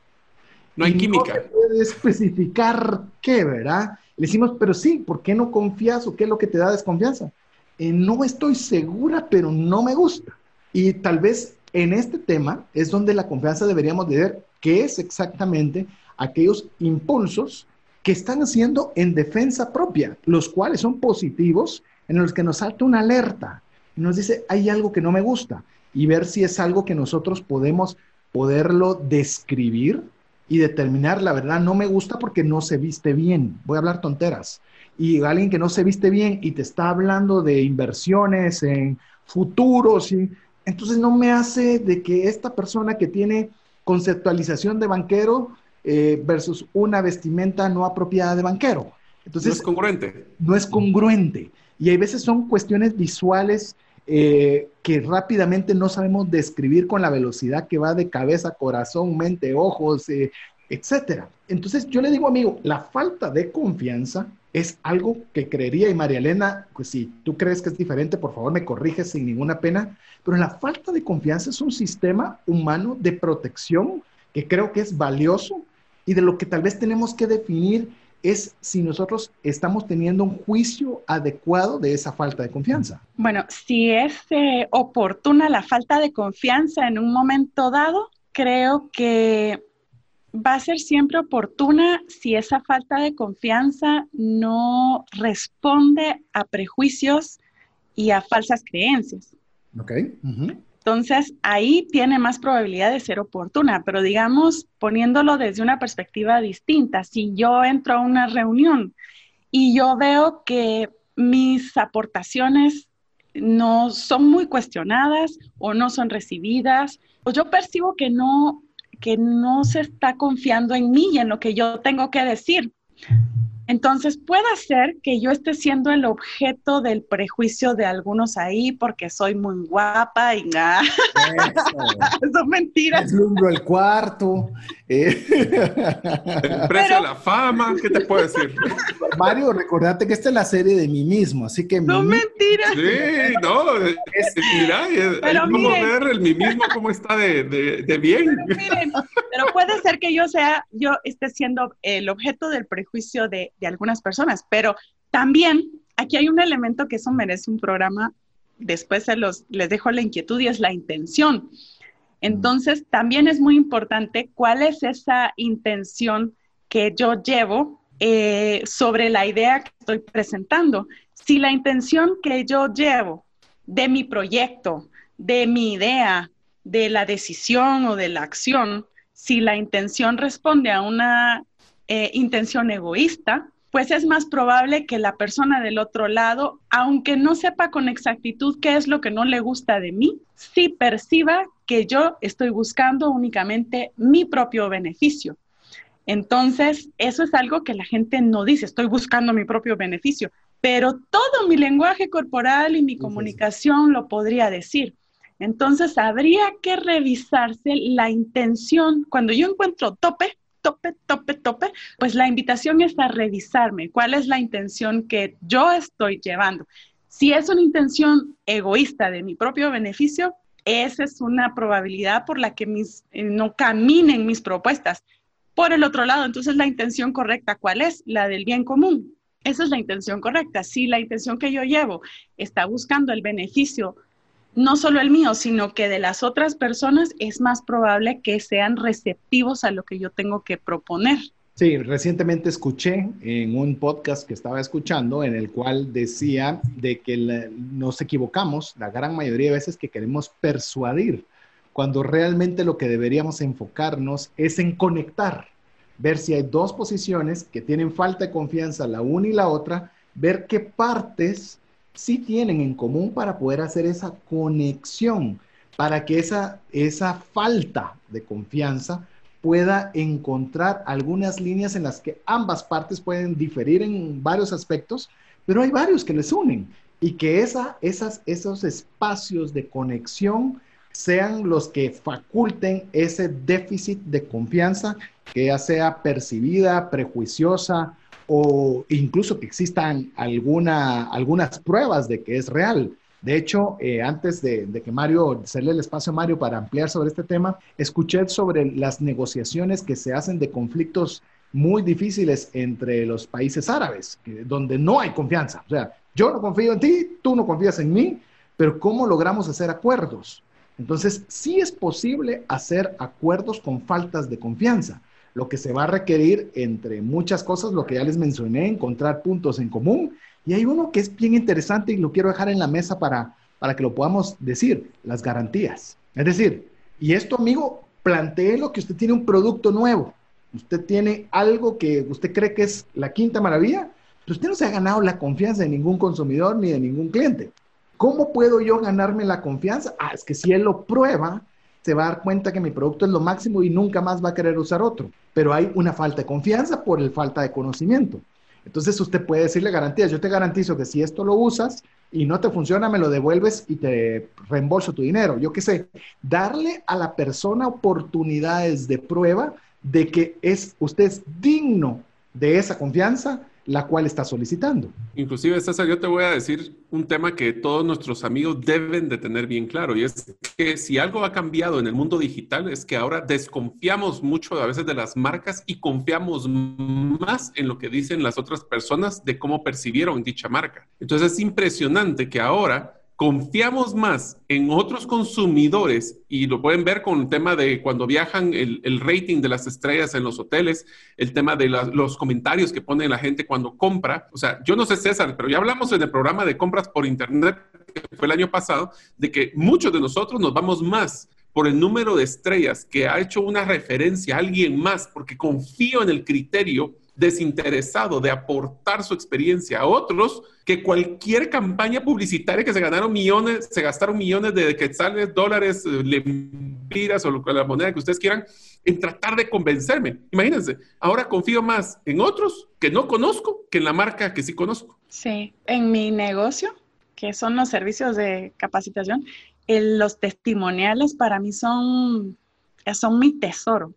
No hay química. No puede especificar qué, ¿verdad? Le decimos, pero sí, ¿por qué no confías o qué es lo que te da desconfianza? Eh, no estoy segura, pero no me gusta. Y tal vez en este tema es donde la confianza deberíamos de ver qué es exactamente aquellos impulsos que están haciendo en defensa propia, los cuales son positivos, en los que nos salta una alerta y nos dice, hay algo que no me gusta y ver si es algo que nosotros podemos poderlo describir y determinar, la verdad, no me gusta porque no se viste bien. Voy a hablar tonteras. Y alguien que no se viste bien y te está hablando de inversiones en futuros, y, entonces no me hace de que esta persona que tiene conceptualización de banquero eh, versus una vestimenta no apropiada de banquero. Entonces, no es congruente. No es congruente. Y hay veces son cuestiones visuales eh, que rápidamente no sabemos describir con la velocidad que va de cabeza, corazón, mente, ojos, eh, etcétera. Entonces yo le digo, amigo, la falta de confianza es algo que creería, y María Elena, pues si tú crees que es diferente, por favor me corriges sin ninguna pena, pero la falta de confianza es un sistema humano de protección que creo que es valioso y de lo que tal vez tenemos que definir es si nosotros estamos teniendo un juicio adecuado de esa falta de confianza. Bueno, si es eh, oportuna la falta de confianza en un momento dado, creo que va a ser siempre oportuna si esa falta de confianza no responde a prejuicios y a falsas creencias. Ok. Entonces, ahí tiene más probabilidad de ser oportuna, pero digamos, poniéndolo desde una perspectiva distinta, si yo entro a una reunión y yo veo que mis aportaciones no son muy cuestionadas o no son recibidas, o yo percibo que no, que no se está confiando en mí y en lo que yo tengo que decir. Entonces puede ser que yo esté siendo el objeto del prejuicio de algunos ahí porque soy muy guapa y nada. Eso. Son mentiras. Deslumbro el cuarto. Eh. El precio de la fama, ¿qué te puedo decir? Mario, recordate que esta es la serie de mí mismo, así que... No, mentiras. Sí, no, es, mira, es, como ver el mí mismo cómo está de, de, bien. Pero, miren, pero puede ser que yo sea, yo esté siendo el objeto del prejuicio de, de algunas personas, pero también aquí hay un elemento que eso merece un programa, después se los, les dejo la inquietud y es la intención. Entonces, también es muy importante cuál es esa intención que yo llevo eh, sobre la idea que estoy presentando. Si la intención que yo llevo de mi proyecto, de mi idea, de la decisión o de la acción, si la intención responde a una eh, intención egoísta, pues es más probable que la persona del otro lado, aunque no sepa con exactitud qué es lo que no le gusta de mí, sí perciba que yo estoy buscando únicamente mi propio beneficio. Entonces, eso es algo que la gente no dice, estoy buscando mi propio beneficio, pero todo mi lenguaje corporal y mi comunicación lo podría decir. Entonces, habría que revisarse la intención. Cuando yo encuentro tope, tope, tope, tope, pues la invitación es a revisarme cuál es la intención que yo estoy llevando. Si es una intención egoísta de mi propio beneficio, esa es una probabilidad por la que mis, eh, no caminen mis propuestas. Por el otro lado, entonces la intención correcta, ¿cuál es? La del bien común. Esa es la intención correcta. Si la intención que yo llevo está buscando el beneficio, no solo el mío, sino que de las otras personas, es más probable que sean receptivos a lo que yo tengo que proponer. Sí, recientemente escuché en un podcast que estaba escuchando en el cual decía de que nos equivocamos la gran mayoría de veces que queremos persuadir, cuando realmente lo que deberíamos enfocarnos es en conectar, ver si hay dos posiciones que tienen falta de confianza la una y la otra, ver qué partes sí tienen en común para poder hacer esa conexión, para que esa, esa falta de confianza pueda encontrar algunas líneas en las que ambas partes pueden diferir en varios aspectos, pero hay varios que les unen y que esa, esas, esos espacios de conexión sean los que faculten ese déficit de confianza, que ya sea percibida, prejuiciosa o incluso que existan alguna, algunas pruebas de que es real. De hecho, eh, antes de, que Mario, hacerle el espacio a Mario para ampliar sobre este tema, escuché sobre las negociaciones que se hacen de conflictos muy difíciles entre los países árabes, donde no hay confianza. O sea, yo no confío en ti, tú no confías en mí, pero ¿cómo logramos hacer acuerdos? Entonces, sí es posible hacer acuerdos con faltas de confianza. Lo que se va a requerir, entre muchas cosas, lo que ya les mencioné, encontrar puntos en común y hay uno que es bien interesante y lo quiero dejar en la mesa para, para que lo podamos decir, las garantías. Es decir, y esto, amigo, plantee lo que usted tiene un producto nuevo. Usted tiene algo que usted cree que es la quinta maravilla, pero usted no se ha ganado la confianza de ningún consumidor ni de ningún cliente. ¿Cómo puedo yo ganarme la confianza? Ah, es que si él lo prueba, se va a dar cuenta que mi producto es lo máximo y nunca más va a querer usar otro. Pero hay una falta de confianza por el falta de conocimiento. Entonces usted puede decirle garantías, yo te garantizo que si esto lo usas y no te funciona, me lo devuelves y te reembolso tu dinero. Yo qué sé, darle a la persona oportunidades de prueba de que es usted es digno de esa confianza la cual está solicitando. Inclusive, César, yo te voy a decir un tema que todos nuestros amigos deben de tener bien claro y es que si algo ha cambiado en el mundo digital es que ahora desconfiamos mucho a veces de las marcas y confiamos más en lo que dicen las otras personas de cómo percibieron dicha marca. Entonces es impresionante que ahora confiamos más en otros consumidores y lo pueden ver con el tema de cuando viajan, el, rating de las estrellas en los hoteles, el tema de los comentarios que pone la gente cuando compra. O sea, yo no sé César, pero ya hablamos en el programa de compras por Internet, que fue el año pasado, de que muchos de nosotros nos vamos más por el número de estrellas que ha hecho una referencia a alguien más, porque confío en el criterio desinteresado de aportar su experiencia a otros que cualquier campaña publicitaria que se ganaron millones, se gastaron millones de quetzales, dólares, eh, le lempiras o la moneda que ustedes quieran, en tratar de convencerme. Imagínense, ahora confío más en otros que no conozco que en la marca que sí conozco. Sí, en mi negocio, que son los servicios de capacitación, los testimoniales para mí son, son mi tesoro,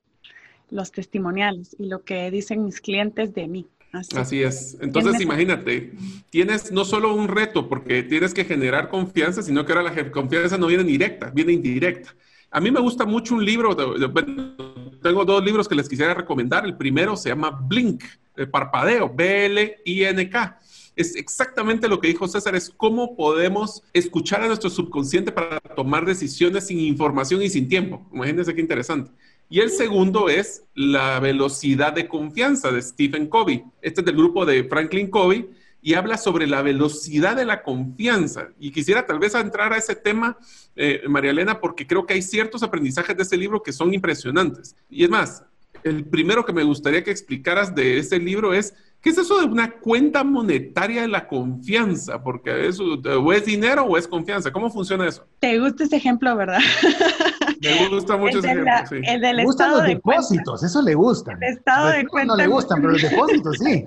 los testimoniales y lo que dicen mis clientes de mí. Así, es. Entonces, imagínate, tienes no solo un reto porque tienes que generar confianza, sino que ahora la confianza no viene directa, viene indirecta. A mí me gusta mucho un libro, tengo dos libros que les quisiera recomendar. El primero se llama Blink, el parpadeo, B-L-I-N-K. Es exactamente lo que dijo César, es cómo podemos escuchar a nuestro subconsciente para tomar decisiones sin información y sin tiempo. Imagínense qué interesante. Y el segundo es la velocidad de confianza de Stephen Covey. Este es del grupo de Franklin Covey y habla sobre la velocidad de la confianza. Y quisiera tal vez entrar a ese tema, eh, María Elena, porque creo que hay ciertos aprendizajes de este libro que son impresionantes. Y es más, el primero que me gustaría que explicaras de este libro es ¿Qué es eso de una cuenta monetaria de la confianza? Porque eso, o es dinero o es confianza. ¿Cómo funciona eso? Te gusta ese ejemplo, ¿verdad? Me gusta mucho ese ejemplo, sí. El del gustan los depósitos, eso le gusta. El estado de cuenta. No le gustan, pero los depósitos sí.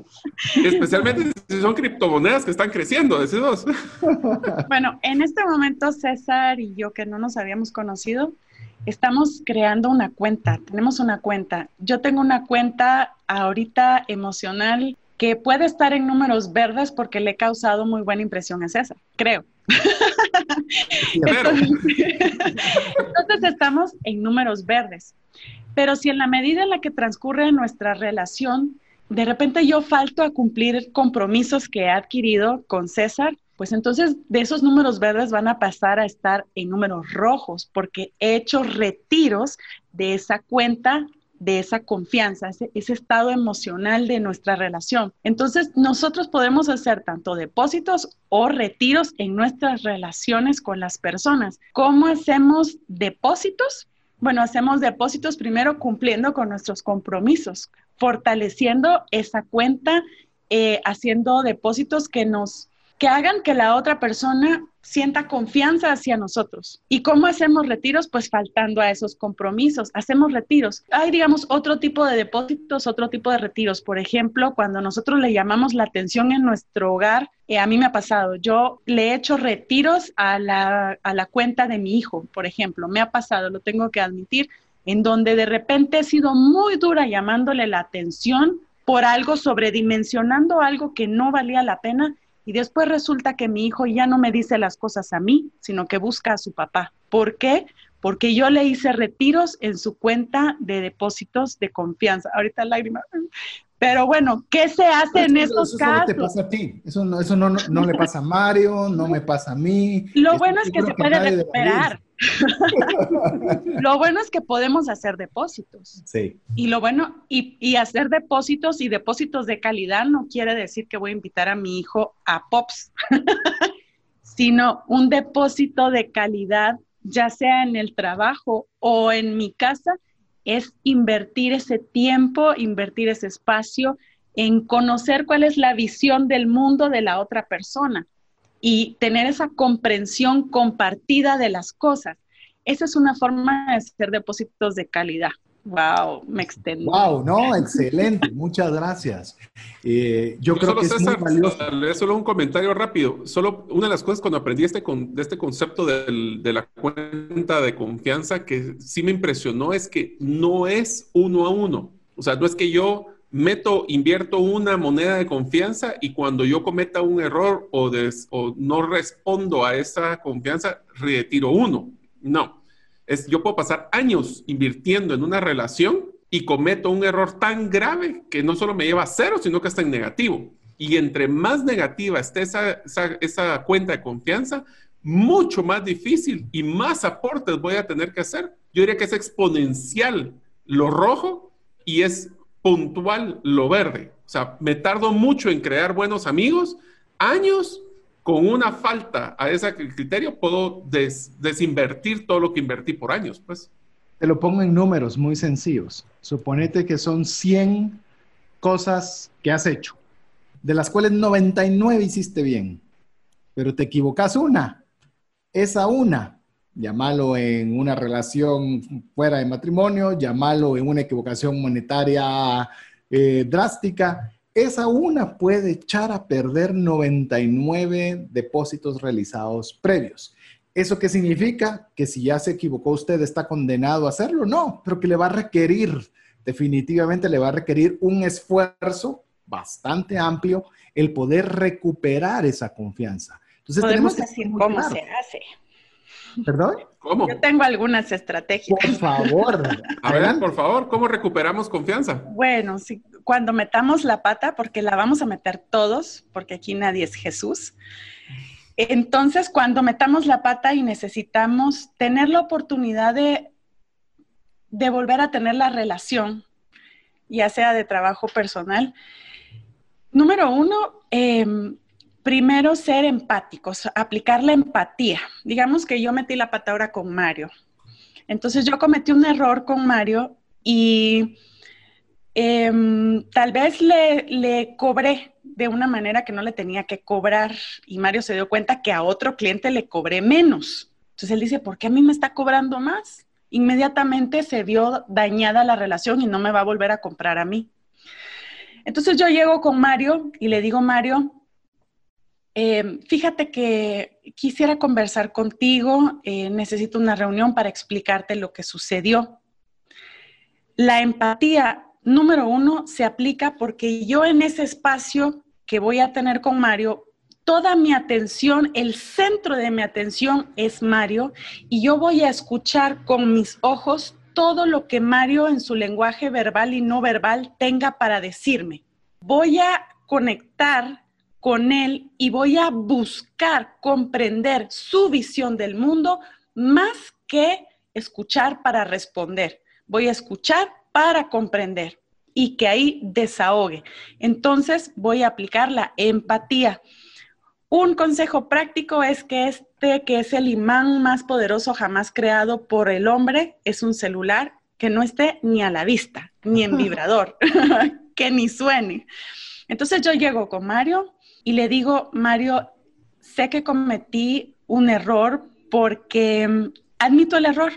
Especialmente si son criptomonedas que están creciendo, decidos. Bueno, en este momento César y yo que no nos habíamos conocido, estamos creando una cuenta, tenemos una cuenta. Yo tengo una cuenta ahorita emocional que puede estar en números verdes porque le he causado muy buena impresión a César, creo. entonces, entonces estamos en números verdes. Pero si en la medida en la que transcurre nuestra relación, de repente yo falto a cumplir compromisos que he adquirido con César, pues entonces de esos números verdes van a pasar a estar en números rojos porque he hecho retiros de esa cuenta de esa confianza, ese, estado emocional de nuestra relación. Entonces, nosotros podemos hacer tanto depósitos o retiros en nuestras relaciones con las personas. ¿Cómo hacemos depósitos? Bueno, hacemos depósitos primero cumpliendo con nuestros compromisos, fortaleciendo esa cuenta, eh, haciendo depósitos que nos que hagan que la otra persona sienta confianza hacia nosotros. ¿Y cómo hacemos retiros? Pues faltando a esos compromisos. Hacemos retiros. Hay, digamos, otro tipo de depósitos, otro tipo de retiros. Por ejemplo, cuando nosotros le llamamos la atención en nuestro hogar, eh, a mí me ha pasado, yo le he hecho retiros a la, a la cuenta de mi hijo, por ejemplo. Me ha pasado, lo tengo que admitir, en donde de repente he sido muy dura llamándole la atención por algo, sobredimensionando algo que no valía la pena y después resulta que mi hijo ya no me dice las cosas a mí, sino que busca a su papá. ¿Por qué? Porque yo le hice retiros en su cuenta de depósitos de confianza. Ahorita lágrima. Pero bueno, ¿qué se hace en estos casos? Eso te pasa a ti. Eso, no, eso no, no, le pasa a Mario, no me pasa a mí. Lo bueno es que se puede recuperar. lo bueno es que podemos hacer depósitos. Sí. Y lo bueno, y, y, hacer depósitos y depósitos de calidad no quiere decir que voy a invitar a mi hijo a POPs, sino un depósito de calidad, ya sea en el trabajo o en mi casa, es invertir ese tiempo, invertir ese espacio en conocer cuál es la visión del mundo de la otra persona y tener esa comprensión compartida de las cosas. Esa es una forma de hacer depósitos de calidad. Wow, me extendo. Wow, no, excelente, muchas gracias. Eh, yo creo que es muy valioso. Solo un comentario rápido. Solo una de las cosas cuando aprendí este, con, de este concepto de la cuenta de confianza que sí me impresionó es que no es uno a uno. O sea, no es que yo meto, invierto una moneda de confianza y cuando yo cometa un error o, o no respondo a esa confianza, retiro uno. No, es yo puedo pasar años invirtiendo en una relación y cometo un error tan grave que no solo me lleva a cero, sino que está en negativo. Y entre más negativa esté esa, esa cuenta de confianza, mucho más difícil y más aportes voy a tener que hacer. Yo diría que es exponencial lo rojo y es puntual lo verde. O sea, me tardo mucho en crear buenos amigos, años con una falta a ese criterio, puedo desinvertir todo lo que invertí por años, pues. Te lo pongo en números muy sencillos. Suponete que son 100 cosas que has hecho, de las cuales 99 hiciste bien, pero te equivocas una. Esa una llámalo en una relación fuera de matrimonio, llámalo en una equivocación monetaria eh, drástica, esa una puede echar a perder 99 depósitos realizados previos. ¿Eso qué significa? Que si ya se equivocó usted está condenado a hacerlo. No, pero que le va a requerir, definitivamente le va a requerir un esfuerzo bastante amplio el poder recuperar esa confianza. Entonces, Podemos decir cómo se hace. ¿Perdón? ¿Cómo? Yo tengo algunas estrategias. Por favor. A ver, por favor, ¿cómo recuperamos confianza? Bueno, sí, cuando metamos la pata, porque la vamos a meter todos, porque aquí nadie es Jesús. Entonces, cuando metamos la pata y necesitamos tener la oportunidad de, de volver a tener la relación, ya sea de trabajo personal, número uno, em, primero ser empáticos, aplicar la empatía. Digamos que yo metí la pata ahora con Mario. Entonces yo cometí un error con Mario y em, tal vez le, le cobré de una manera que no le tenía que cobrar y Mario se dio cuenta que a otro cliente le cobré menos. Entonces él dice, ¿por qué a mí me está cobrando más? Inmediatamente se vio dañada la relación y no me va a volver a comprar a mí. Entonces yo llego con Mario y le digo, Mario, Em, fíjate que quisiera conversar contigo, eh, necesito una reunión para explicarte lo que sucedió. La empatía, número uno, se aplica porque yo en ese espacio que voy a tener con Mario, toda mi atención, el centro de mi atención es Mario y yo voy a escuchar con mis ojos todo lo que Mario en su lenguaje verbal y no verbal tenga para decirme. Voy a conectar con él y voy a buscar comprender su visión del mundo más que escuchar para responder. Voy a escuchar para comprender y que ahí desahogue. Entonces voy a aplicar la empatía. Un consejo práctico es que este, que es el imán más poderoso jamás creado por el hombre, es un celular que no esté ni a la vista, ni en vibrador, que ni suene. Entonces yo llego con Mario, y le digo, Mario, sé que cometí un error porque mm, admito el error.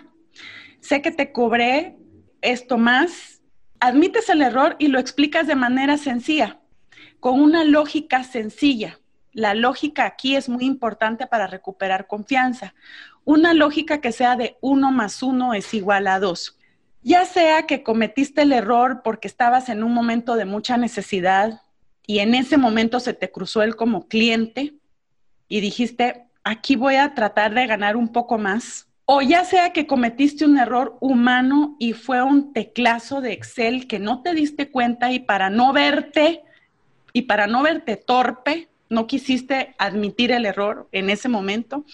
Sé que te cobré esto más. Admites el error y lo explicas de manera sencilla, con una lógica sencilla. La lógica aquí es muy importante para recuperar confianza. Una lógica que sea de uno más uno es igual a dos. Ya sea que cometiste el error porque estabas en un momento de mucha necesidad, y en ese momento se te cruzó él como cliente y dijiste, aquí voy a tratar de ganar un poco más. O ya sea que cometiste un error humano y fue un teclazo de Excel que no te diste cuenta y para no verte y para no verte torpe, no quisiste admitir el error en ese momento,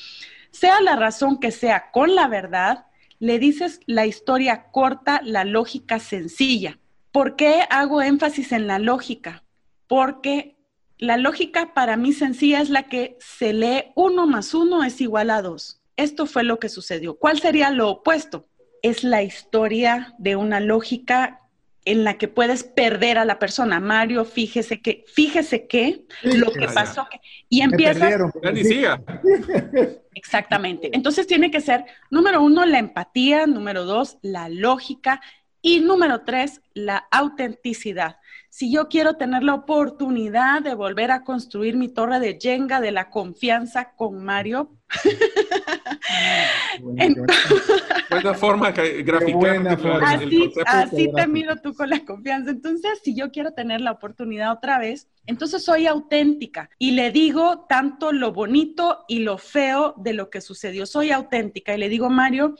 sea la razón que sea, con la verdad, le dices la historia corta, la lógica sencilla. ¿Por qué hago énfasis en la lógica? Porque la lógica para mí sencilla es la que se lee uno más uno es igual a dos. Esto fue lo que sucedió. ¿Cuál sería lo opuesto? Es la historia de una lógica en la que puedes perder a la persona. Mario, fíjese que, fíjese que lo que pasó y empieza. Exactamente. Entonces tiene que ser, número uno, la empatía, número dos, la lógica y número tres, la autenticidad si yo quiero tener la oportunidad de volver a construir mi torre de Jenga de la confianza con Mario. buena, forma gráfica. Así, así te miro tú con la confianza. Entonces, si yo quiero tener la oportunidad otra vez, entonces soy auténtica y le digo tanto lo bonito y lo feo de lo que sucedió. Soy auténtica y le digo, Mario,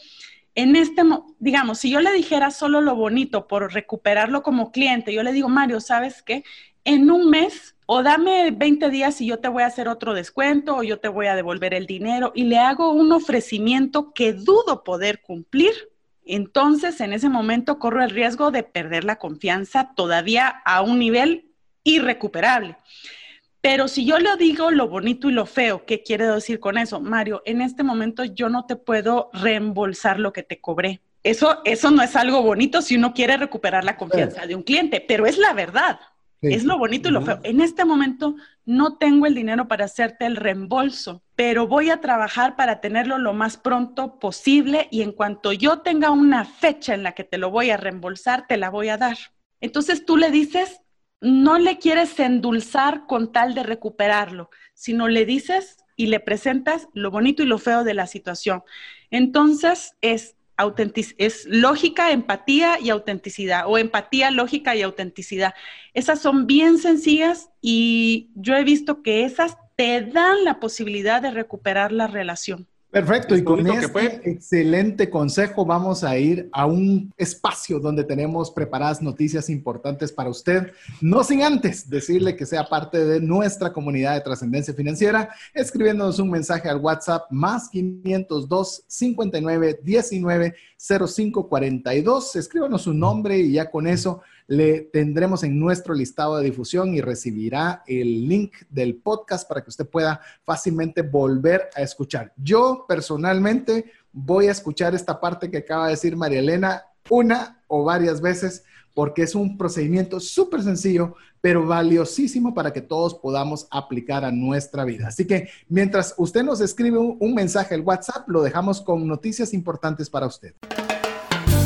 en este, digamos, si yo le dijera solo lo bonito por recuperarlo como cliente, yo le digo, Mario, ¿sabes qué? En un mes o dame 20 días y yo te voy a hacer otro descuento o yo te voy a devolver el dinero y le hago un ofrecimiento que dudo poder cumplir, entonces en ese momento corro el riesgo de perder la confianza todavía a un nivel irrecuperable. Pero si yo le digo lo bonito y lo feo, ¿qué quiere decir con eso? Mario, en este momento yo no te puedo reembolsar lo que te cobré. Eso, eso no es algo bonito si uno quiere recuperar la confianza de un cliente, pero es la verdad. Es lo bonito y lo feo. En este momento no tengo el dinero para hacerte el reembolso, pero voy a trabajar para tenerlo lo más pronto posible y en cuanto yo tenga una fecha en la que te lo voy a reembolsar, te la voy a dar. Entonces tú le dices, no le quieres endulzar con tal de recuperarlo, sino le dices y le presentas lo bonito y lo feo de la situación. Entonces es lógica, empatía y autenticidad, o empatía, lógica y autenticidad. Esas son bien sencillas y yo he visto que esas te dan la posibilidad de recuperar la relación. Perfecto, y con este excelente consejo vamos a ir a un espacio donde tenemos preparadas noticias importantes para usted, no sin antes decirle que sea parte de nuestra comunidad de trascendencia financiera, escribiéndonos un mensaje al WhatsApp más 502 59 19 05 42, escríbanos su nombre y ya con eso le tendremos en nuestro listado de difusión y recibirá el link del podcast para que usted pueda fácilmente volver a escuchar. Yo personalmente voy a escuchar esta parte que acaba de decir María Elena una o varias veces porque es un procedimiento súper sencillo, pero valiosísimo para que todos podamos aplicar a nuestra vida. Así que mientras usted nos escribe un, mensaje al WhatsApp, lo dejamos con noticias importantes para usted.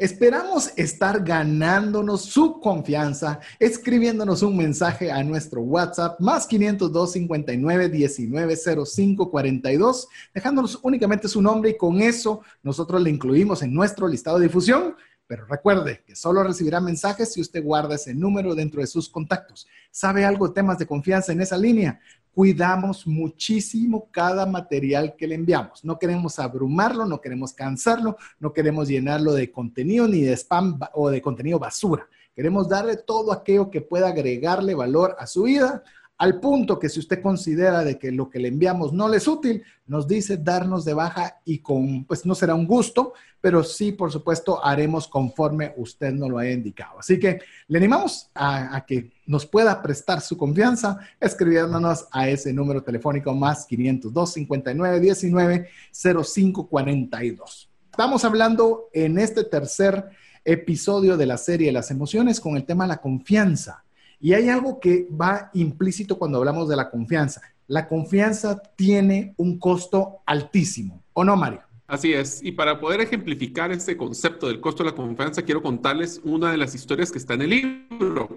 Esperamos estar ganándonos su confianza, escribiéndonos un mensaje a nuestro WhatsApp más 502 59 19 05 42, dejándonos únicamente su nombre y con eso nosotros le incluimos en nuestro listado de difusión. Pero recuerde que solo recibirá mensajes si usted guarda ese número dentro de sus contactos. ¿Sabe algo temas de confianza en esa línea? Cuidamos muchísimo cada material que le enviamos. No queremos abrumarlo, no queremos cansarlo, no queremos llenarlo de contenido ni de spam o de contenido basura. Queremos darle todo aquello que pueda agregarle valor a su vida, al punto que si usted considera de que lo que le enviamos no le es útil, nos dice darnos de baja y con, pues no será un gusto, pero sí, por supuesto, haremos conforme usted nos lo haya indicado. Así que le animamos a, que nos pueda prestar su confianza escribiéndonos a ese número telefónico más 502 59 19 05 42. Estamos hablando en este tercer episodio de la serie Las emociones con el tema de la confianza. Y hay algo que va implícito cuando hablamos de la confianza. La confianza tiene un costo altísimo, ¿o no, Mario? Así es. Y para poder ejemplificar ese concepto del costo de la confianza, quiero contarles una de las historias que está en el libro.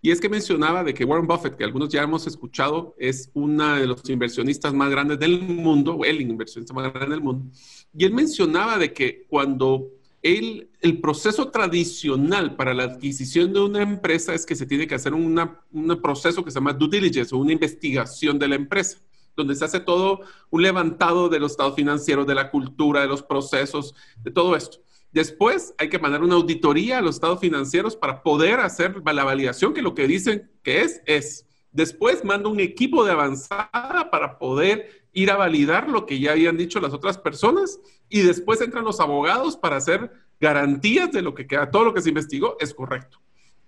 Y es que mencionaba de que Warren Buffett, que algunos ya hemos escuchado, es uno de los inversionistas más grandes del mundo, o el inversionista más grande del mundo. Y él mencionaba de que cuando el, proceso tradicional para la adquisición de una empresa es que se tiene que hacer un proceso que se llama due diligence o una investigación de la empresa, donde se hace todo un levantado de los estados financieros, de la cultura, de los procesos, de todo esto. Después hay que mandar una auditoría a los estados financieros para poder hacer la validación que lo que dicen que es, es. Después manda un equipo de avanzada para poder ir a validar lo que ya habían dicho las otras personas y después entran los abogados para hacer garantías de lo que queda, todo lo que se investigó es correcto.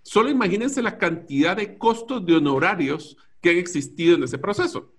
Solo imagínense la cantidad de costos de honorarios que han existido en ese proceso.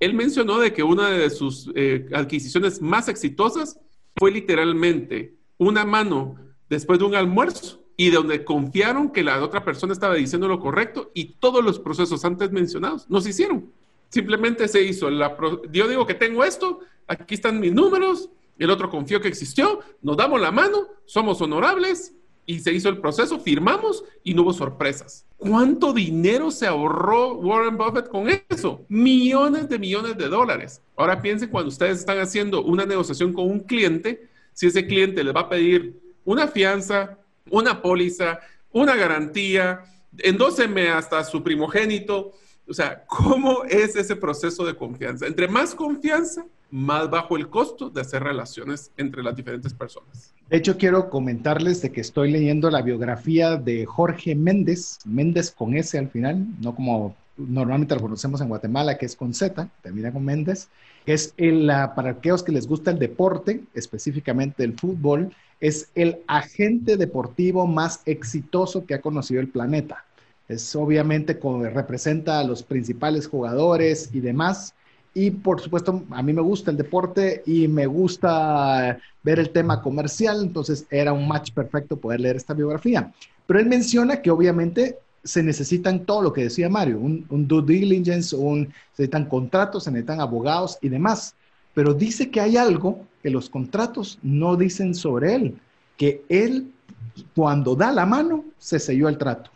Él mencionó de que una de sus eh, adquisiciones más exitosas fue literalmente una mano después de un almuerzo y donde confiaron que la otra persona estaba diciendo lo correcto y todos los procesos antes mencionados no se hicieron. Simplemente se hizo. La, yo digo que tengo esto, aquí están mis números, el otro confió que existió, nos damos la mano, somos honorables y se hizo el proceso, firmamos y no hubo sorpresas. ¿Cuánto dinero se ahorró Warren Buffett con eso? Millones de millones de dólares. Ahora piensen cuando ustedes están haciendo una negociación con un cliente, si ese cliente les va a pedir una fianza, una póliza, una garantía, endóseme hasta su primogénito. O sea, ¿cómo es ese proceso de confianza? Entre más confianza, más bajo el costo de hacer relaciones entre las diferentes personas. De hecho, quiero comentarles de que estoy leyendo la biografía de Jorge Méndez, Méndez con S al final, no como normalmente lo conocemos en Guatemala, que es con Z, termina con Méndez, es el, para aquellos que les gusta el deporte, específicamente el fútbol, es el agente deportivo más exitoso que ha conocido el planeta. Es obviamente como representa a los principales jugadores y demás. Y por supuesto, a mí me gusta el deporte y me gusta ver el tema comercial, entonces era un match perfecto poder leer esta biografía. Pero él menciona que obviamente se necesitan todo lo que decía Mario, un, due diligence, un, se necesitan contratos, se necesitan abogados y demás. Pero dice que hay algo que los contratos no dicen sobre él, que él cuando da la mano se selló el trato.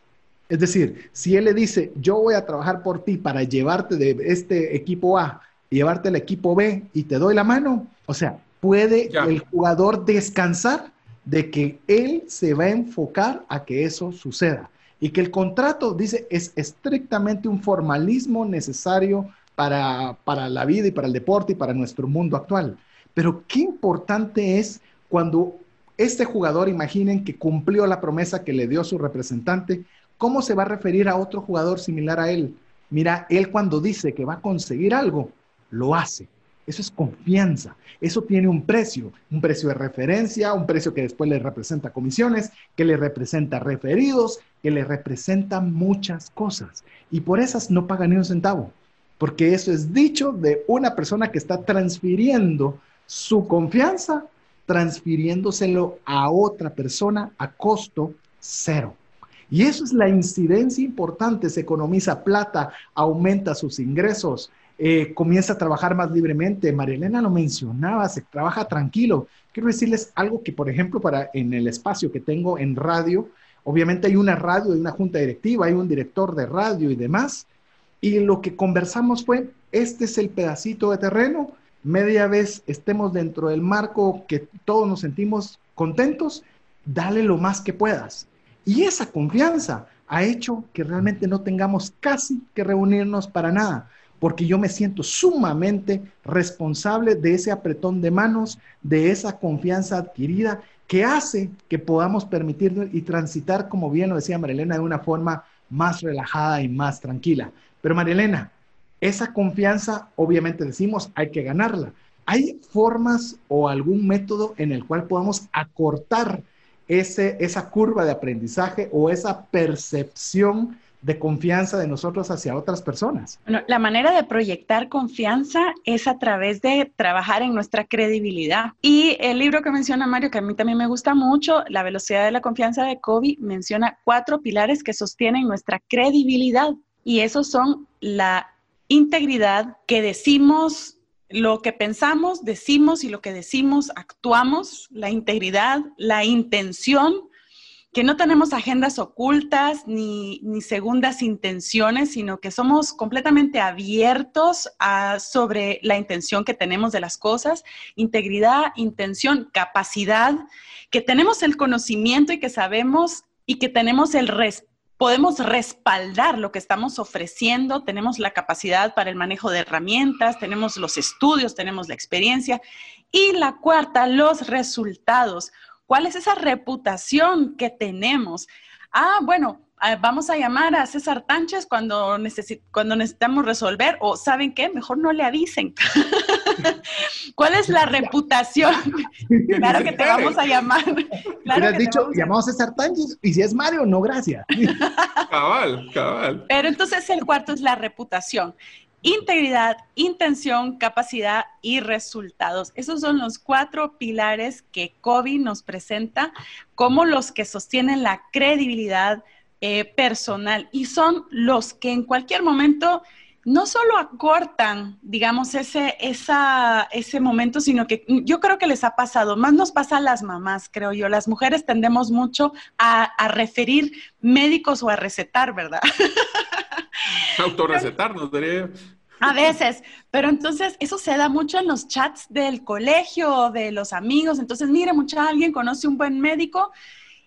Es decir, si él le dice, yo voy a trabajar por ti para llevarte de este equipo A llevarte al equipo B y te doy la mano, o sea, puede el jugador descansar de que él se va a enfocar a que eso suceda y que el contrato, dice, es estrictamente un formalismo necesario para, para la vida y para el deporte y para nuestro mundo actual. Pero qué importante es cuando este jugador, imaginen que cumplió la promesa que le dio su representante, ¿cómo se va a referir a otro jugador similar a él? Mira, él cuando dice que va a conseguir algo, lo hace. Eso es confianza. Eso tiene un precio, un precio de referencia, un precio que después le representa comisiones, que le representa referidos, que le representa muchas cosas. Y por esas no paga ni un centavo, porque eso es dicho de una persona que está transfiriendo su confianza, transfiriéndoselo a otra persona a costo cero. Y eso es la incidencia importante, se economiza plata, aumenta sus ingresos, eh, comienza a trabajar más libremente. Marilena lo mencionaba, se trabaja tranquilo. Quiero decirles algo que, por ejemplo, para en el espacio que tengo en radio, obviamente hay una radio, hay una junta directiva, hay un director de radio y demás. Y lo que conversamos fue, este es el pedacito de terreno, media vez estemos dentro del marco que todos nos sentimos contentos, dale lo más que puedas. Y esa confianza ha hecho que realmente no tengamos casi que reunirnos para nada porque yo me siento sumamente responsable de ese apretón de manos, de esa confianza adquirida que hace que podamos permitirnos y transitar, como bien lo decía Marilena, de una forma más relajada y más tranquila. Pero Marilena, esa confianza, obviamente decimos, hay que ganarla. ¿Hay formas o algún método en el cual podamos acortar ese, esa curva de aprendizaje o esa percepción de confianza de nosotros hacia otras personas. Bueno, la manera de proyectar confianza es a través de trabajar en nuestra credibilidad. Y el libro que menciona Mario, que a mí también me gusta mucho, La velocidad de la confianza de Kobe, menciona cuatro pilares que sostienen nuestra credibilidad. Y esos son la integridad que decimos lo que pensamos, decimos y lo que decimos, actuamos, la integridad, la intención, que no tenemos agendas ocultas ni, segundas intenciones, sino que somos completamente abiertos sobre la intención que tenemos de las cosas, integridad, intención, capacidad, que tenemos el conocimiento y que sabemos y que tenemos el podemos respaldar lo que estamos ofreciendo, tenemos la capacidad para el manejo de herramientas, tenemos los estudios, tenemos la experiencia. Y la cuarta, los resultados. ¿Cuál es esa reputación que tenemos? Ah, bueno, vamos a llamar a César Tánchez cuando, cuando necesitamos resolver o saben qué, mejor no le avisen. ¿Cuál es la reputación? claro que te vamos a llamar. Claro has dicho, llamamos a César Tánchez y si es Mario, no, gracias. cabal, cabal. Pero entonces el cuarto es la reputación. Integridad, intención, capacidad y resultados. Esos son los cuatro pilares que COVID nos presenta como los que sostienen la credibilidad eh, personal y son los que en cualquier momento no solo acortan, digamos, ese, esa, ese momento, sino que yo creo que les ha pasado, más nos pasa a las mamás, creo yo. Las mujeres tendemos mucho a, a referir médicos o a recetar, ¿verdad? Autorrecetarnos, diría. A veces, pero entonces eso se da mucho en los chats del colegio, de los amigos. Entonces, mire, mucha alguien conoce un buen médico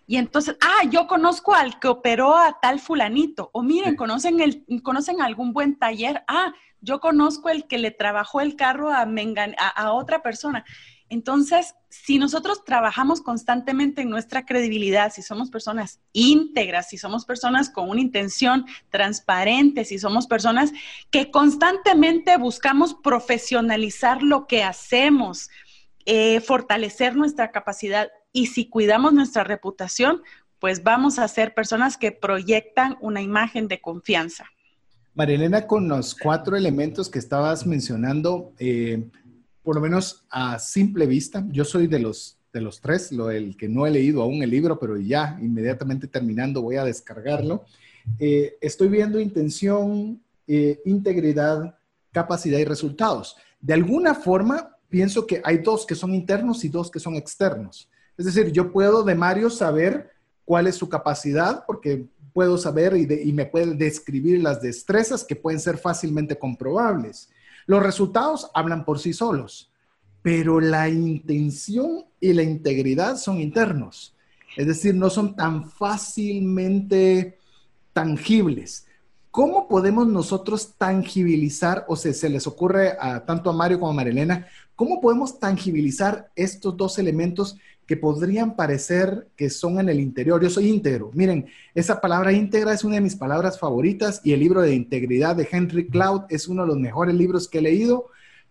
y entonces, ah, yo conozco al que operó a tal fulanito. O miren, conocen, el, conocen algún buen taller. Ah, yo conozco el que le trabajó el carro a, a, otra persona. Entonces, si nosotros trabajamos constantemente en nuestra credibilidad, si somos personas íntegras, si somos personas con una intención transparente, si somos personas que constantemente buscamos profesionalizar lo que hacemos, eh, fortalecer nuestra capacidad y si cuidamos nuestra reputación, pues vamos a ser personas que proyectan una imagen de confianza. Marilena, con los cuatro elementos que estabas mencionando, eh, por lo menos a simple vista, yo soy de los, de los tres, lo, el que no he leído aún el libro, pero ya inmediatamente terminando voy a descargarlo. Eh, estoy viendo intención, eh, integridad, capacidad y resultados. De alguna forma, pienso que hay dos que son internos y dos que son externos. Es decir, yo puedo de Mario saber cuál es su capacidad porque puedo saber y, me puede describir las destrezas que pueden ser fácilmente comprobables. Los resultados hablan por sí solos, pero la intención y la integridad son internos. Es decir, no son tan fácilmente tangibles. ¿Cómo podemos nosotros tangibilizar, o se les ocurre a, tanto a Mario como a Marilena, cómo podemos tangibilizar estos dos elementos que podrían parecer que son en el interior. Yo soy íntegro. Miren, esa palabra íntegra es una de mis palabras favoritas y el libro de integridad de Henry Cloud es uno de los mejores libros que he leído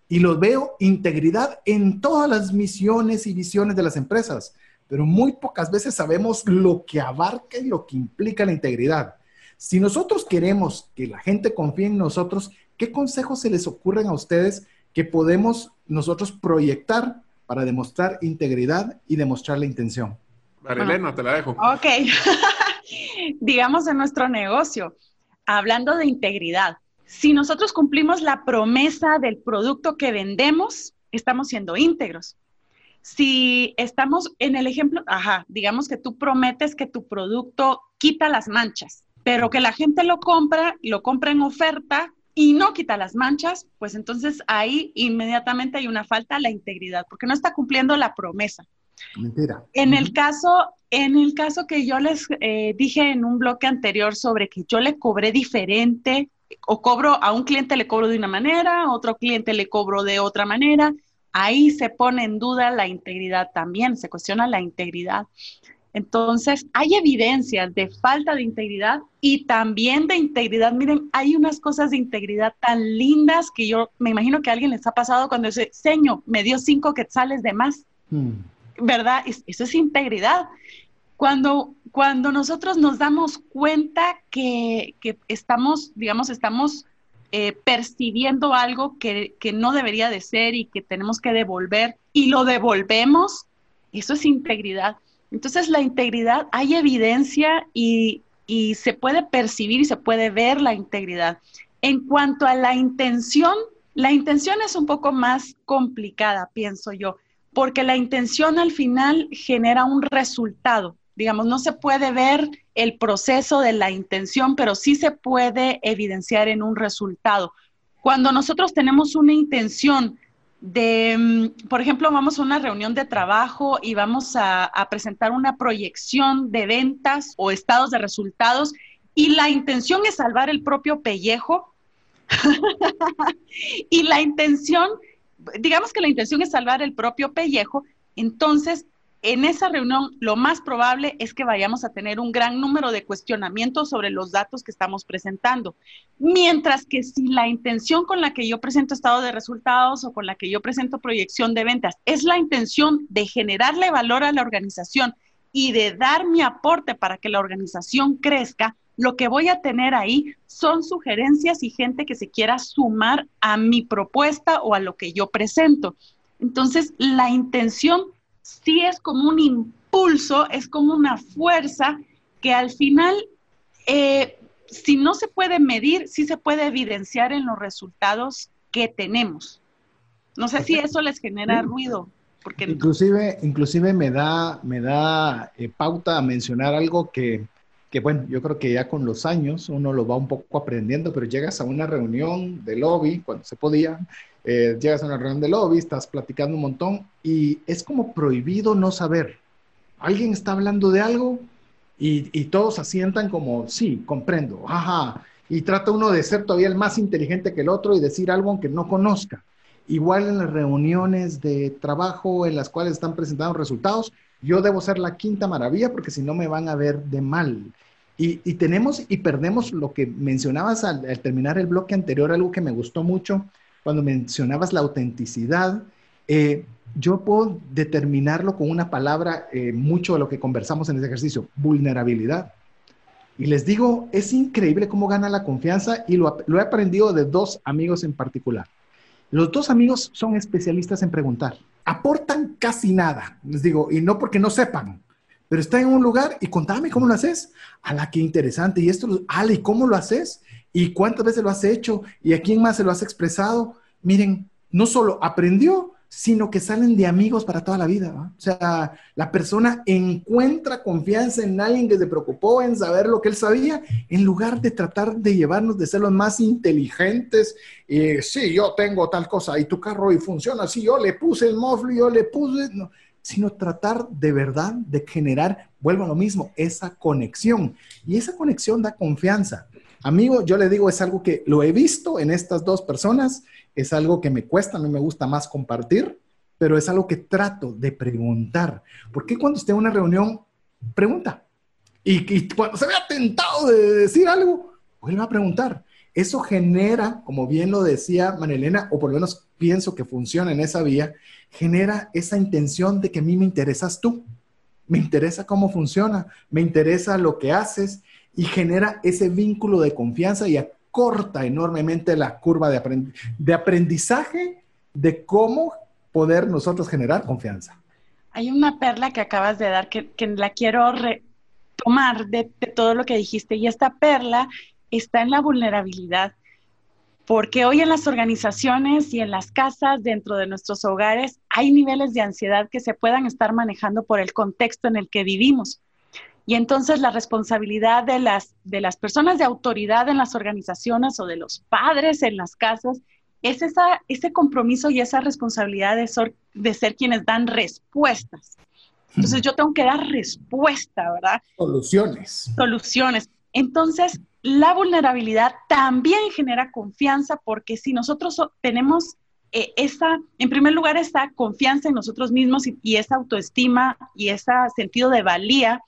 y los veo integridad en todas las misiones y visiones de las empresas, pero muy pocas veces sabemos lo que abarca y lo que implica la integridad. Si nosotros queremos que la gente confíe en nosotros, ¿qué consejos se les ocurren a ustedes que podemos nosotros proyectar para demostrar integridad y demostrar la intención. Marilena, te la dejo. Ok. Digamos en nuestro negocio, hablando de integridad, si nosotros cumplimos la promesa del producto que vendemos, estamos siendo íntegros. Si estamos en el ejemplo, ajá, digamos que tú prometes que tu producto quita las manchas, pero que la gente lo compra, lo compra en oferta y no quita las manchas, pues entonces ahí inmediatamente hay una falta a la integridad, porque no está cumpliendo la promesa. Mentira. En el caso, en el caso que yo les eh, dije en un bloque anterior sobre que yo le cobré diferente, o cobro a un cliente le cobro de una manera, a otro cliente le cobro de otra manera, ahí se pone en duda la integridad también, se cuestiona la integridad. Entonces, hay evidencias de falta de integridad y también de integridad. Miren, hay unas cosas de integridad tan lindas que yo me imagino que a alguien les ha pasado cuando dice, señor, me dio cinco quetzales de más. Hmm. ¿Verdad? Eso es integridad. Cuando, cuando nosotros nos damos cuenta que, estamos, digamos, estamos eh, percibiendo algo que, que no debería de ser y que tenemos que devolver y lo devolvemos, eso es integridad. Entonces la integridad, hay evidencia y, se puede percibir y se puede ver la integridad. En cuanto a la intención, la intención es un poco más complicada, pienso yo, porque la intención al final genera un resultado. Digamos, no se puede ver el proceso de la intención, pero sí se puede evidenciar en un resultado. Cuando nosotros tenemos una intención de, mm, por ejemplo, vamos a una reunión de trabajo y vamos a, presentar una proyección de ventas o estados de resultados y la intención es salvar el propio pellejo. y la intención, digamos que la intención es salvar el propio pellejo, entonces en esa reunión lo más probable es que vayamos a tener un gran número de cuestionamientos sobre los datos que estamos presentando. Mientras que si la intención con la que yo presento estado de resultados o con la que yo presento proyección de ventas es la intención de generarle valor a la organización y de dar mi aporte para que la organización crezca, lo que voy a tener ahí son sugerencias y gente que se quiera sumar a mi propuesta o a lo que yo presento. Entonces, la intención sí es como un impulso, es como una fuerza que al final eh, si no se puede medir, sí se puede evidenciar en los resultados que tenemos. No sé si eso les genera ruido. Porque inclusive, inclusive me da, me da eh, pauta a mencionar algo que, que, bueno, yo creo que ya con los años uno lo va un poco aprendiendo, pero llegas a una reunión de lobby, cuando se podía, eh, llegas a una reunión de lobby, estás platicando un montón y es como prohibido no saber. Alguien está hablando de algo y, y todos asientan como, sí, comprendo, ajá. Y trata uno de ser todavía el más inteligente que el otro y decir algo aunque no conozca. Igual en las reuniones de trabajo en las cuales están presentando resultados, yo debo ser la quinta maravilla porque si no me van a ver de mal. Y, y tenemos y perdemos lo que mencionabas al, terminar el bloque anterior, algo que me gustó mucho, cuando mencionabas la autenticidad. Eh, yo puedo determinarlo con una palabra, eh, mucho de lo que conversamos en ese ejercicio, vulnerabilidad. Y les digo, es increíble cómo gana la confianza y lo, lo he aprendido de dos amigos en particular. Los dos amigos son especialistas en preguntar. Aportan casi nada, les digo, y no porque no sepan, pero están en un lugar y contame cómo lo haces. A la que interesante. Y esto, Ale, ¿y cómo lo haces? ¿Y cuántas veces lo has hecho? ¿Y a quién más se lo has expresado? Miren, no solo aprendió, sino que salen de amigos para toda la vida. O sea, la persona encuentra confianza en alguien que se preocupó en saber lo que él sabía, en lugar de tratar de llevarnos de ser los más inteligentes. Y sí, yo tengo tal cosa y tu carro y funciona así, yo le puse el mofle, yo le puse... sino tratar de verdad de generar, vuelvo a lo mismo, esa conexión. Y esa conexión da confianza. Amigo, yo le digo, es algo que lo he visto en estas dos personas es algo que me cuesta, mí me gusta más compartir, pero es algo que trato de preguntar. ¿Por qué cuando esté en una reunión, pregunta? Y, cuando se vea tentado de decir algo, vuelva a preguntar. Eso genera, como bien lo decía Manelena, o por lo menos pienso que funciona en esa vía, genera esa intención de que a mí me interesas tú, me interesa cómo funciona, me interesa lo que haces y genera ese vínculo de confianza y corta enormemente la curva de, aprendizaje de cómo poder nosotros generar confianza. Hay una perla que acabas de dar que, la quiero retomar de, de todo lo que dijiste y esta perla está en la vulnerabilidad porque hoy en las organizaciones y en las casas, dentro de nuestros hogares, hay niveles de ansiedad que se puedan estar manejando por el contexto en el que vivimos. Y entonces la responsabilidad de las, de las personas de autoridad en las organizaciones o de los padres en las casas es esa, ese compromiso y esa responsabilidad de ser, de ser quienes dan respuestas. Entonces yo tengo que dar respuesta, ¿verdad? Soluciones. Soluciones. Entonces, la vulnerabilidad también genera confianza porque si nosotros tenemos eh, esa, en primer lugar, esa confianza en nosotros mismos y, y esa autoestima y ese sentido de valía,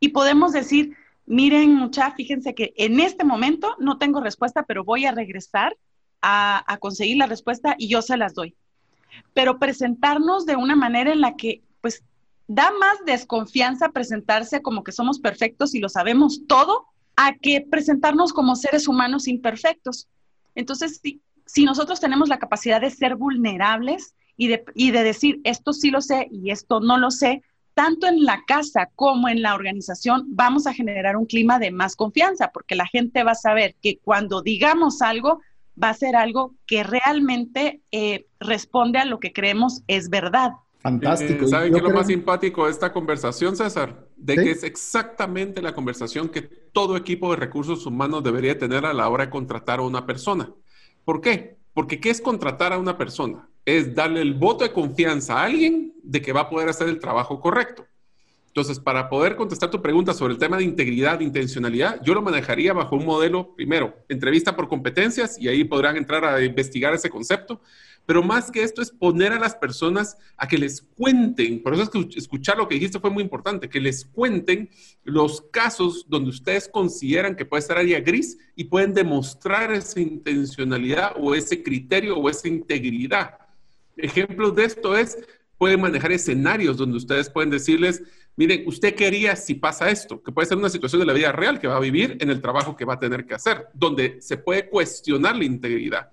y podemos decir, miren mucha, fíjense que en este momento no tengo respuesta, pero voy a regresar a, conseguir la respuesta y yo se las doy. Pero presentarnos de una manera en la que, pues, da más desconfianza presentarse como que somos perfectos y lo sabemos todo, a que presentarnos como seres humanos imperfectos. Entonces, si, si nosotros tenemos la capacidad de ser vulnerables y de, y de decir, esto sí lo sé y esto no lo sé, tanto en la casa como en la organización, vamos a generar un clima de más confianza, porque la gente va a saber que cuando digamos algo, va a ser algo que realmente eh, responde a lo que creemos es verdad. Fantástico. Eh, ¿Saben qué es lo más simpático de esta conversación, César? De que es exactamente la conversación que todo equipo de recursos humanos debería tener a la hora de contratar a una persona. ¿Por qué? Porque ¿qué es contratar a una persona? Es darle el voto de confianza a alguien de que va a poder hacer el trabajo correcto. Entonces, para poder contestar tu pregunta sobre el tema de integridad, de intencionalidad, yo lo manejaría bajo un modelo, primero, entrevista por competencias, y ahí podrán entrar a investigar ese concepto. Pero más que esto es poner a las personas a que les cuenten, por eso es que escuchar lo que dijiste fue muy importante, que les cuenten los casos donde ustedes consideran que puede ser área gris y pueden demostrar esa intencionalidad o ese criterio o esa integridad. Ejemplos de esto es, pueden manejar escenarios donde ustedes pueden decirles, miren, ¿usted qué haría si pasa esto? Que puede ser una situación de la vida real que va a vivir en el trabajo que va a tener que hacer, donde se puede cuestionar la integridad.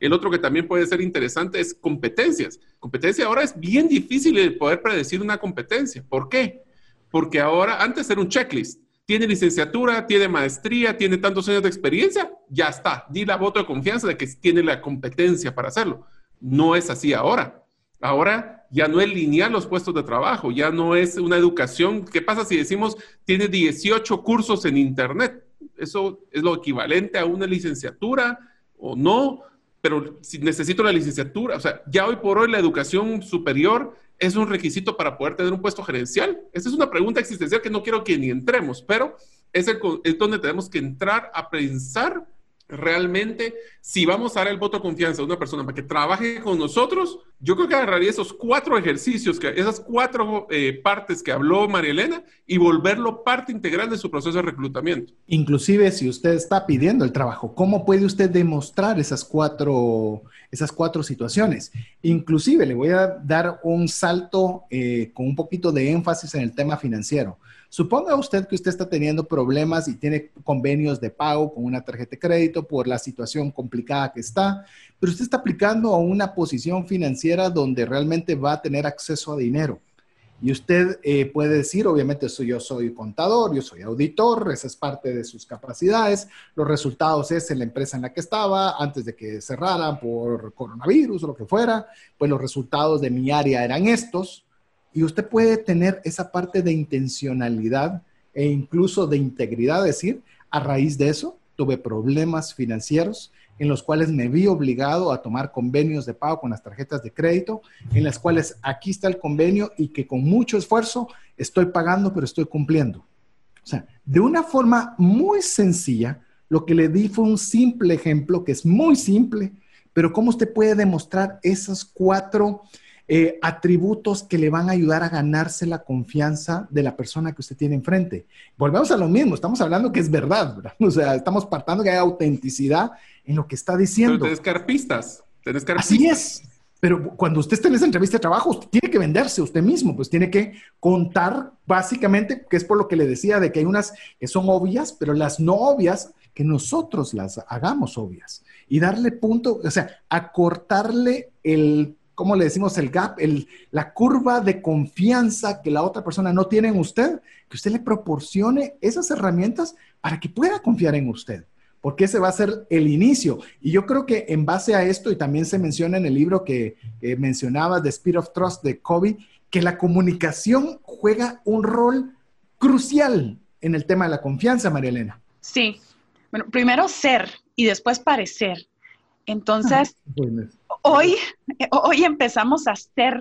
El otro que también puede ser interesante es competencias. Competencia ahora es bien difícil de poder predecir una competencia. ¿Por qué? Porque ahora, antes era un checklist. tiene licenciatura, tiene maestría, tiene tantos años de experiencia, ya está, di la voto de confianza de que tiene la competencia para hacerlo. No es así ahora. Ahora ya no es lineal los puestos de trabajo, ya no es una educación. ¿Qué pasa si decimos tiene 18 cursos en Internet? Eso es lo equivalente a una licenciatura o no, pero si necesito la licenciatura, o sea, ya hoy por hoy la educación superior es un requisito para poder tener un puesto gerencial. Esa es una pregunta existencial que no quiero que ni entremos, pero es, el, es donde tenemos que entrar a pensar realmente, si vamos a dar el voto de confianza a una persona para que trabaje con nosotros, yo creo que agarraría esos cuatro ejercicios, que, esas cuatro eh, partes que habló María Elena y volverlo parte integral de su proceso de reclutamiento. Inclusive si usted está pidiendo el trabajo, ¿cómo puede usted demostrar esas cuatro, esas cuatro situaciones? Inclusive le voy a dar un salto eh, con un poquito de énfasis en el tema financiero. Suponga usted que usted está teniendo problemas y tiene convenios de pago con una tarjeta de crédito por la situación complicada que está, pero usted está aplicando a una posición financiera donde realmente va a tener acceso a dinero. Y usted eh, puede decir, obviamente, yo soy contador, yo soy auditor, esa es parte de sus capacidades. Los resultados es en la empresa en la que estaba, antes de que cerraran por coronavirus o lo que fuera, pues los resultados de mi área eran estos. Y usted puede tener esa parte de intencionalidad e incluso de integridad, decir, a raíz de eso tuve problemas financieros en los cuales me vi obligado a tomar convenios de pago con las tarjetas de crédito, en las cuales aquí está el convenio y que con mucho esfuerzo estoy pagando, pero estoy cumpliendo. O sea, de una forma muy sencilla, lo que le di fue un simple ejemplo, que es muy simple, pero cómo usted puede demostrar esos cuatro eh, atributos que le van a ayudar a ganarse la confianza de la persona que usted tiene enfrente. Volvemos a lo mismo, estamos hablando que es verdad, ¿verdad? O sea, estamos partando que hay autenticidad en lo que está diciendo. Pero tenés carpistas, tenés carpistas. Así es. Pero cuando usted está en esa entrevista de trabajo, usted tiene que venderse usted mismo, pues tiene que contar básicamente, que es por lo que le decía, de que hay unas que son obvias, pero las no obvias, que nosotros las hagamos obvias y darle punto, o sea, acortarle el ¿cómo le decimos? El gap, la curva de confianza que la otra persona no tiene en usted, que usted le proporcione esas herramientas para que pueda confiar en usted, porque ese va a ser el inicio. Y yo creo que en base a esto, y también se menciona en el libro que, mencionaba, The Speed of Trust de Kobe, que la comunicación juega un rol crucial en el tema de la confianza, María Elena. Sí. Bueno, primero ser y después parecer. Entonces, hoy, hoy empezamos a ser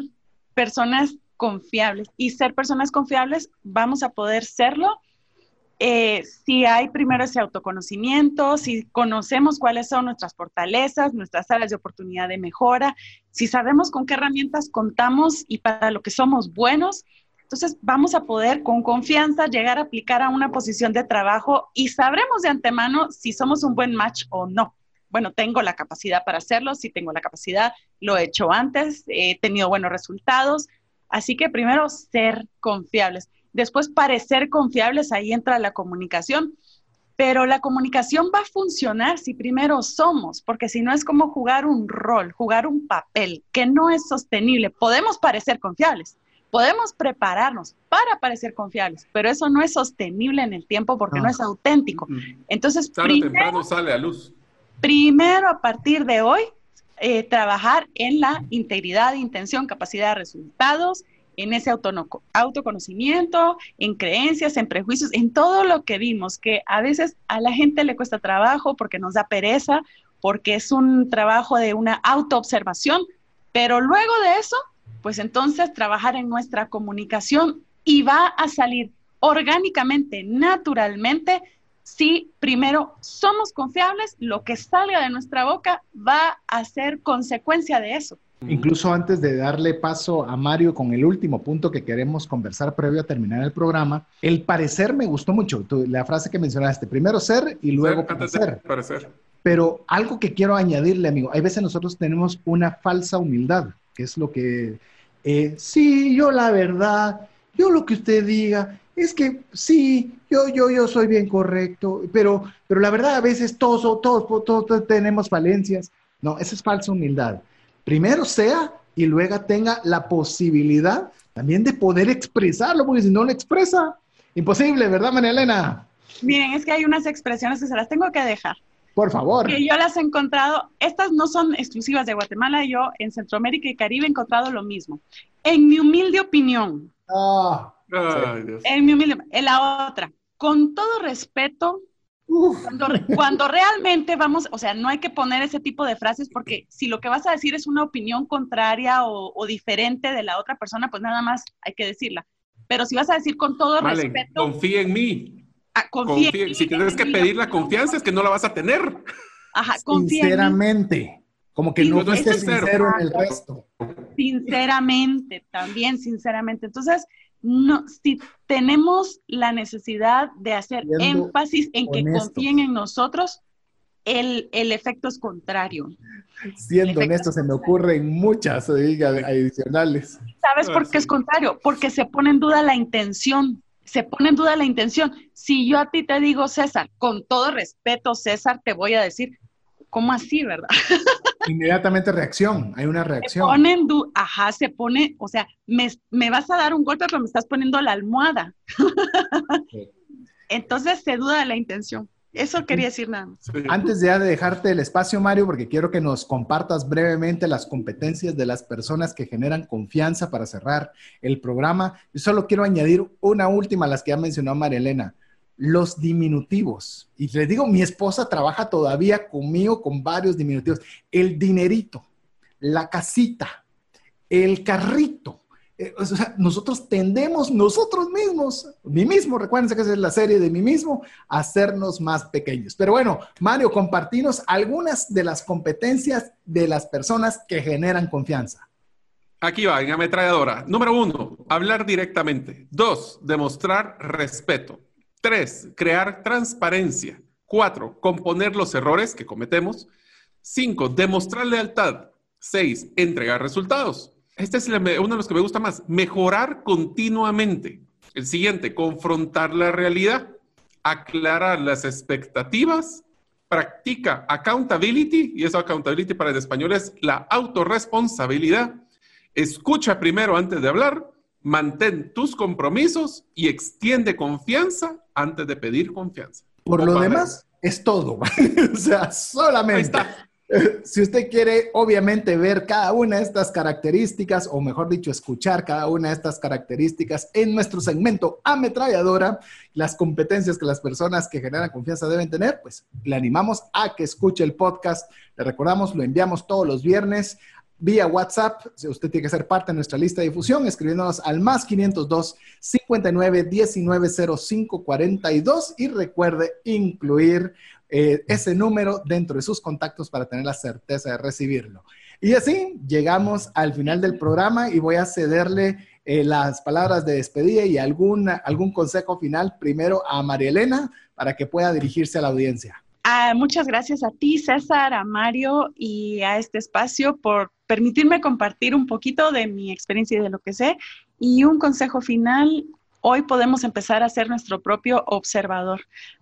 personas confiables y ser personas confiables vamos a poder serlo eh, si hay primero ese autoconocimiento, si conocemos cuáles son nuestras fortalezas, nuestras áreas de oportunidad de mejora, si sabemos con qué herramientas contamos y para lo que somos buenos, entonces vamos a poder con confianza llegar a aplicar a una posición de trabajo y sabremos de antemano si somos un buen match o no bueno, tengo la capacidad para hacerlo, si tengo la capacidad, lo he hecho antes, he tenido buenos resultados. Así que primero ser confiables, después parecer confiables, ahí entra la comunicación. Pero la comunicación va a funcionar si primero somos, porque si no es como jugar un rol, jugar un papel que no es sostenible. Podemos parecer confiables, podemos prepararnos para parecer confiables, pero eso no es sostenible en el tiempo porque no, es auténtico. Entonces, primero, sale a luz primero a partir de hoy eh, trabajar en la integridad, intención, capacidad de resultados, en ese autoconocimiento, en creencias, en prejuicios, en todo lo que vimos, que a veces a la gente le cuesta trabajo porque nos da pereza, porque es un trabajo de una autoobservación, pero luego de eso, pues entonces trabajar en nuestra comunicación y va a salir orgánicamente, naturalmente, si primero somos confiables, lo que salga de nuestra boca va a ser consecuencia de eso. Incluso antes de darle paso a Mario con el último punto que queremos conversar previo a terminar el programa, el parecer me gustó mucho, la frase que mencionaste, primero ser y luego parecer. parecer. Pero algo que quiero añadirle, amigo, hay veces nosotros tenemos una falsa humildad, que es lo que, eh, sí, yo la verdad, yo lo que usted diga, es que sí, yo, yo, yo soy bien correcto, pero, pero la verdad a veces todos, todos, todos, tenemos falencias. No, esa es falsa humildad. Primero sea y luego tenga la posibilidad también de poder expresarlo, porque si no lo expresa, Imposible, ¿verdad, María Elena? Miren, es que hay unas expresiones que se las tengo que dejar. Por favor. Que yo las he encontrado, estas no son exclusivas de Guatemala, yo en Centroamérica y Caribe he encontrado lo mismo. En mi humilde opinión, Ah, Ay, Dios. en mi humilde, en la otra, con todo respeto, cuando, cuando realmente vamos, o sea, no hay que poner ese tipo de frases porque si lo que vas a decir es una opinión contraria o, o diferente de la otra persona, pues nada más hay que decirla. Pero si vas a decir con todo Vale, respeto, confía en mí. ah, confía en mí, Si tienes que pedir la confianza es que no la vas a tener. Ajá, confía en mí. sinceramente. Como que Sí, no no es fuiste sincero. sincero en el resto. Sinceramente, también sinceramente. Entonces, no, si tenemos la necesidad de hacer Siendo énfasis en que confíen en nosotros, el, el efecto es contrario. Siendo honesto, se me ocurren muchas oiga, adicionales. ¿Sabes Ah, por sí. qué es contrario? Porque se pone en duda la intención. Se pone en duda la intención. Si yo a ti te digo, César, con todo respeto, César, te voy a decir, ¿cómo así, verdad? Inmediatamente reacción, hay una Se reacción. pone en duda, ajá, se pone, o sea, me, me vas a dar un golpe, pero me estás poniendo la almohada. Sí. Entonces se duda de la intención. Eso quería decir nada más. Antes ya de dejarte el espacio, Mario, porque quiero que nos compartas brevemente las competencias de las personas que generan confianza para cerrar el programa. Yo solo quiero añadir una última, las que ya mencionó María Elena, los diminutivos. Y les digo, mi esposa trabaja todavía conmigo con varios diminutivos. El dinerito, la casita, el carrito. Eh, o sea, nosotros tendemos nosotros mismos, mí mismo, recuérdense que esa es la serie de mí mismo, hacernos más pequeños. Pero bueno, Mario, compartinos algunas de las competencias de las personas que generan confianza. Aquí va, en ametralladora. Número uno, hablar directamente. Dos, demostrar respeto. Tres, crear transparencia. Cuatro, componer los errores que cometemos. Cinco, demostrar lealtad. Seis, entregar resultados. Este es uno de los que me gusta más. Mejorar continuamente. El siguiente, confrontar la realidad. Aclarar las expectativas. Practica accountability. Y eso accountability para el español es la autorresponsabilidad. Escucha primero antes de hablar, mantén tus compromisos y extiende confianza antes de pedir confianza. Por lo demás, es todo. o sea, Ahí solamente. está. Si usted quiere, obviamente, ver cada una de estas características, o mejor dicho, escuchar cada una de estas características en nuestro segmento ametralladora, las competencias que las personas que generan confianza deben tener, pues le animamos a que escuche el podcast. Le recordamos, lo enviamos todos los viernes vía WhatsApp. Si Usted tiene que ser parte de nuestra lista de difusión escribiéndonos al más 502 59 19 05 42 y recuerde incluir eh, ese número dentro de sus contactos para tener la certeza de recibirlo. Y así llegamos al final del programa y voy a cederle eh, las palabras de despedida y algún, algún consejo final primero a María Elena para que pueda dirigirse a la audiencia. Ah, muchas gracias a ti, César, a Mario y a este espacio por permitirme compartir un poquito de mi experiencia y de lo que sé. Y un consejo final, hoy podemos empezar a ser nuestro propio observador.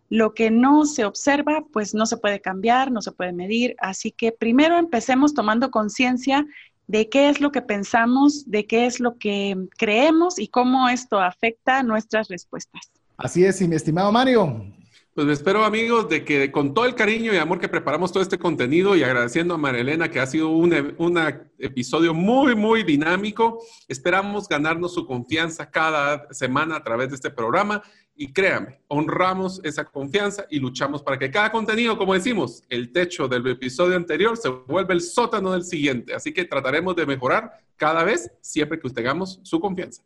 Lo que no se observa, pues no se puede cambiar, no se puede medir. Así que primero empecemos tomando conciencia de qué es lo que pensamos, de qué es lo que creemos y cómo esto afecta nuestras respuestas. Así es, y mi estimado Mario, Pues espero, amigos, de que con todo el cariño y amor que preparamos todo este contenido y agradeciendo a Marilena que ha sido un e- una episodio muy, muy dinámico, esperamos ganarnos su confianza cada semana a través de este programa y créame, honramos esa confianza y luchamos para que cada contenido, como decimos, el techo del episodio anterior se vuelva el sótano del siguiente. Así que trataremos de mejorar cada vez siempre que tengamos su confianza.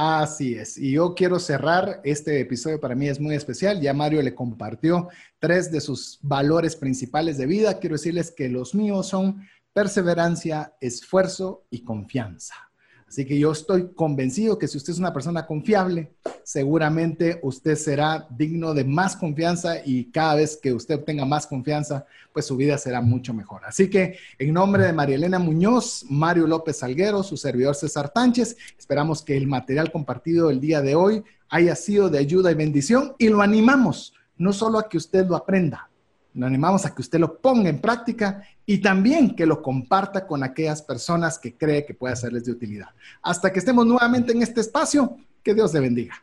Así es. Y yo quiero cerrar este episodio para mí es muy especial. Ya Mario le compartió tres de sus valores principales de vida. Quiero decirles que los míos son perseverancia, esfuerzo y confianza. Así que yo estoy convencido que si usted es una persona confiable, seguramente usted será digno de más confianza y cada vez que usted tenga más confianza, pues su vida será mucho mejor. Así que en nombre de María Elena Muñoz, Mario López Salguero, su servidor César Tánchez, esperamos que el material compartido el día de hoy haya sido de ayuda y bendición y lo animamos no solo a que usted lo aprenda, lo animamos a que usted lo ponga en práctica y también que lo comparta con aquellas personas que cree que puede serles de utilidad. Hasta que estemos nuevamente en este espacio, que Dios le bendiga.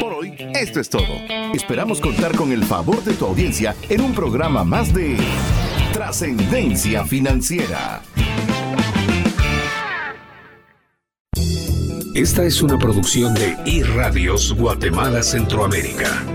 Por hoy, esto es todo. Esperamos contar con el favor de tu audiencia en un programa más de Trascendencia Financiera. Esta es una producción de iRadios Guatemala Centroamérica.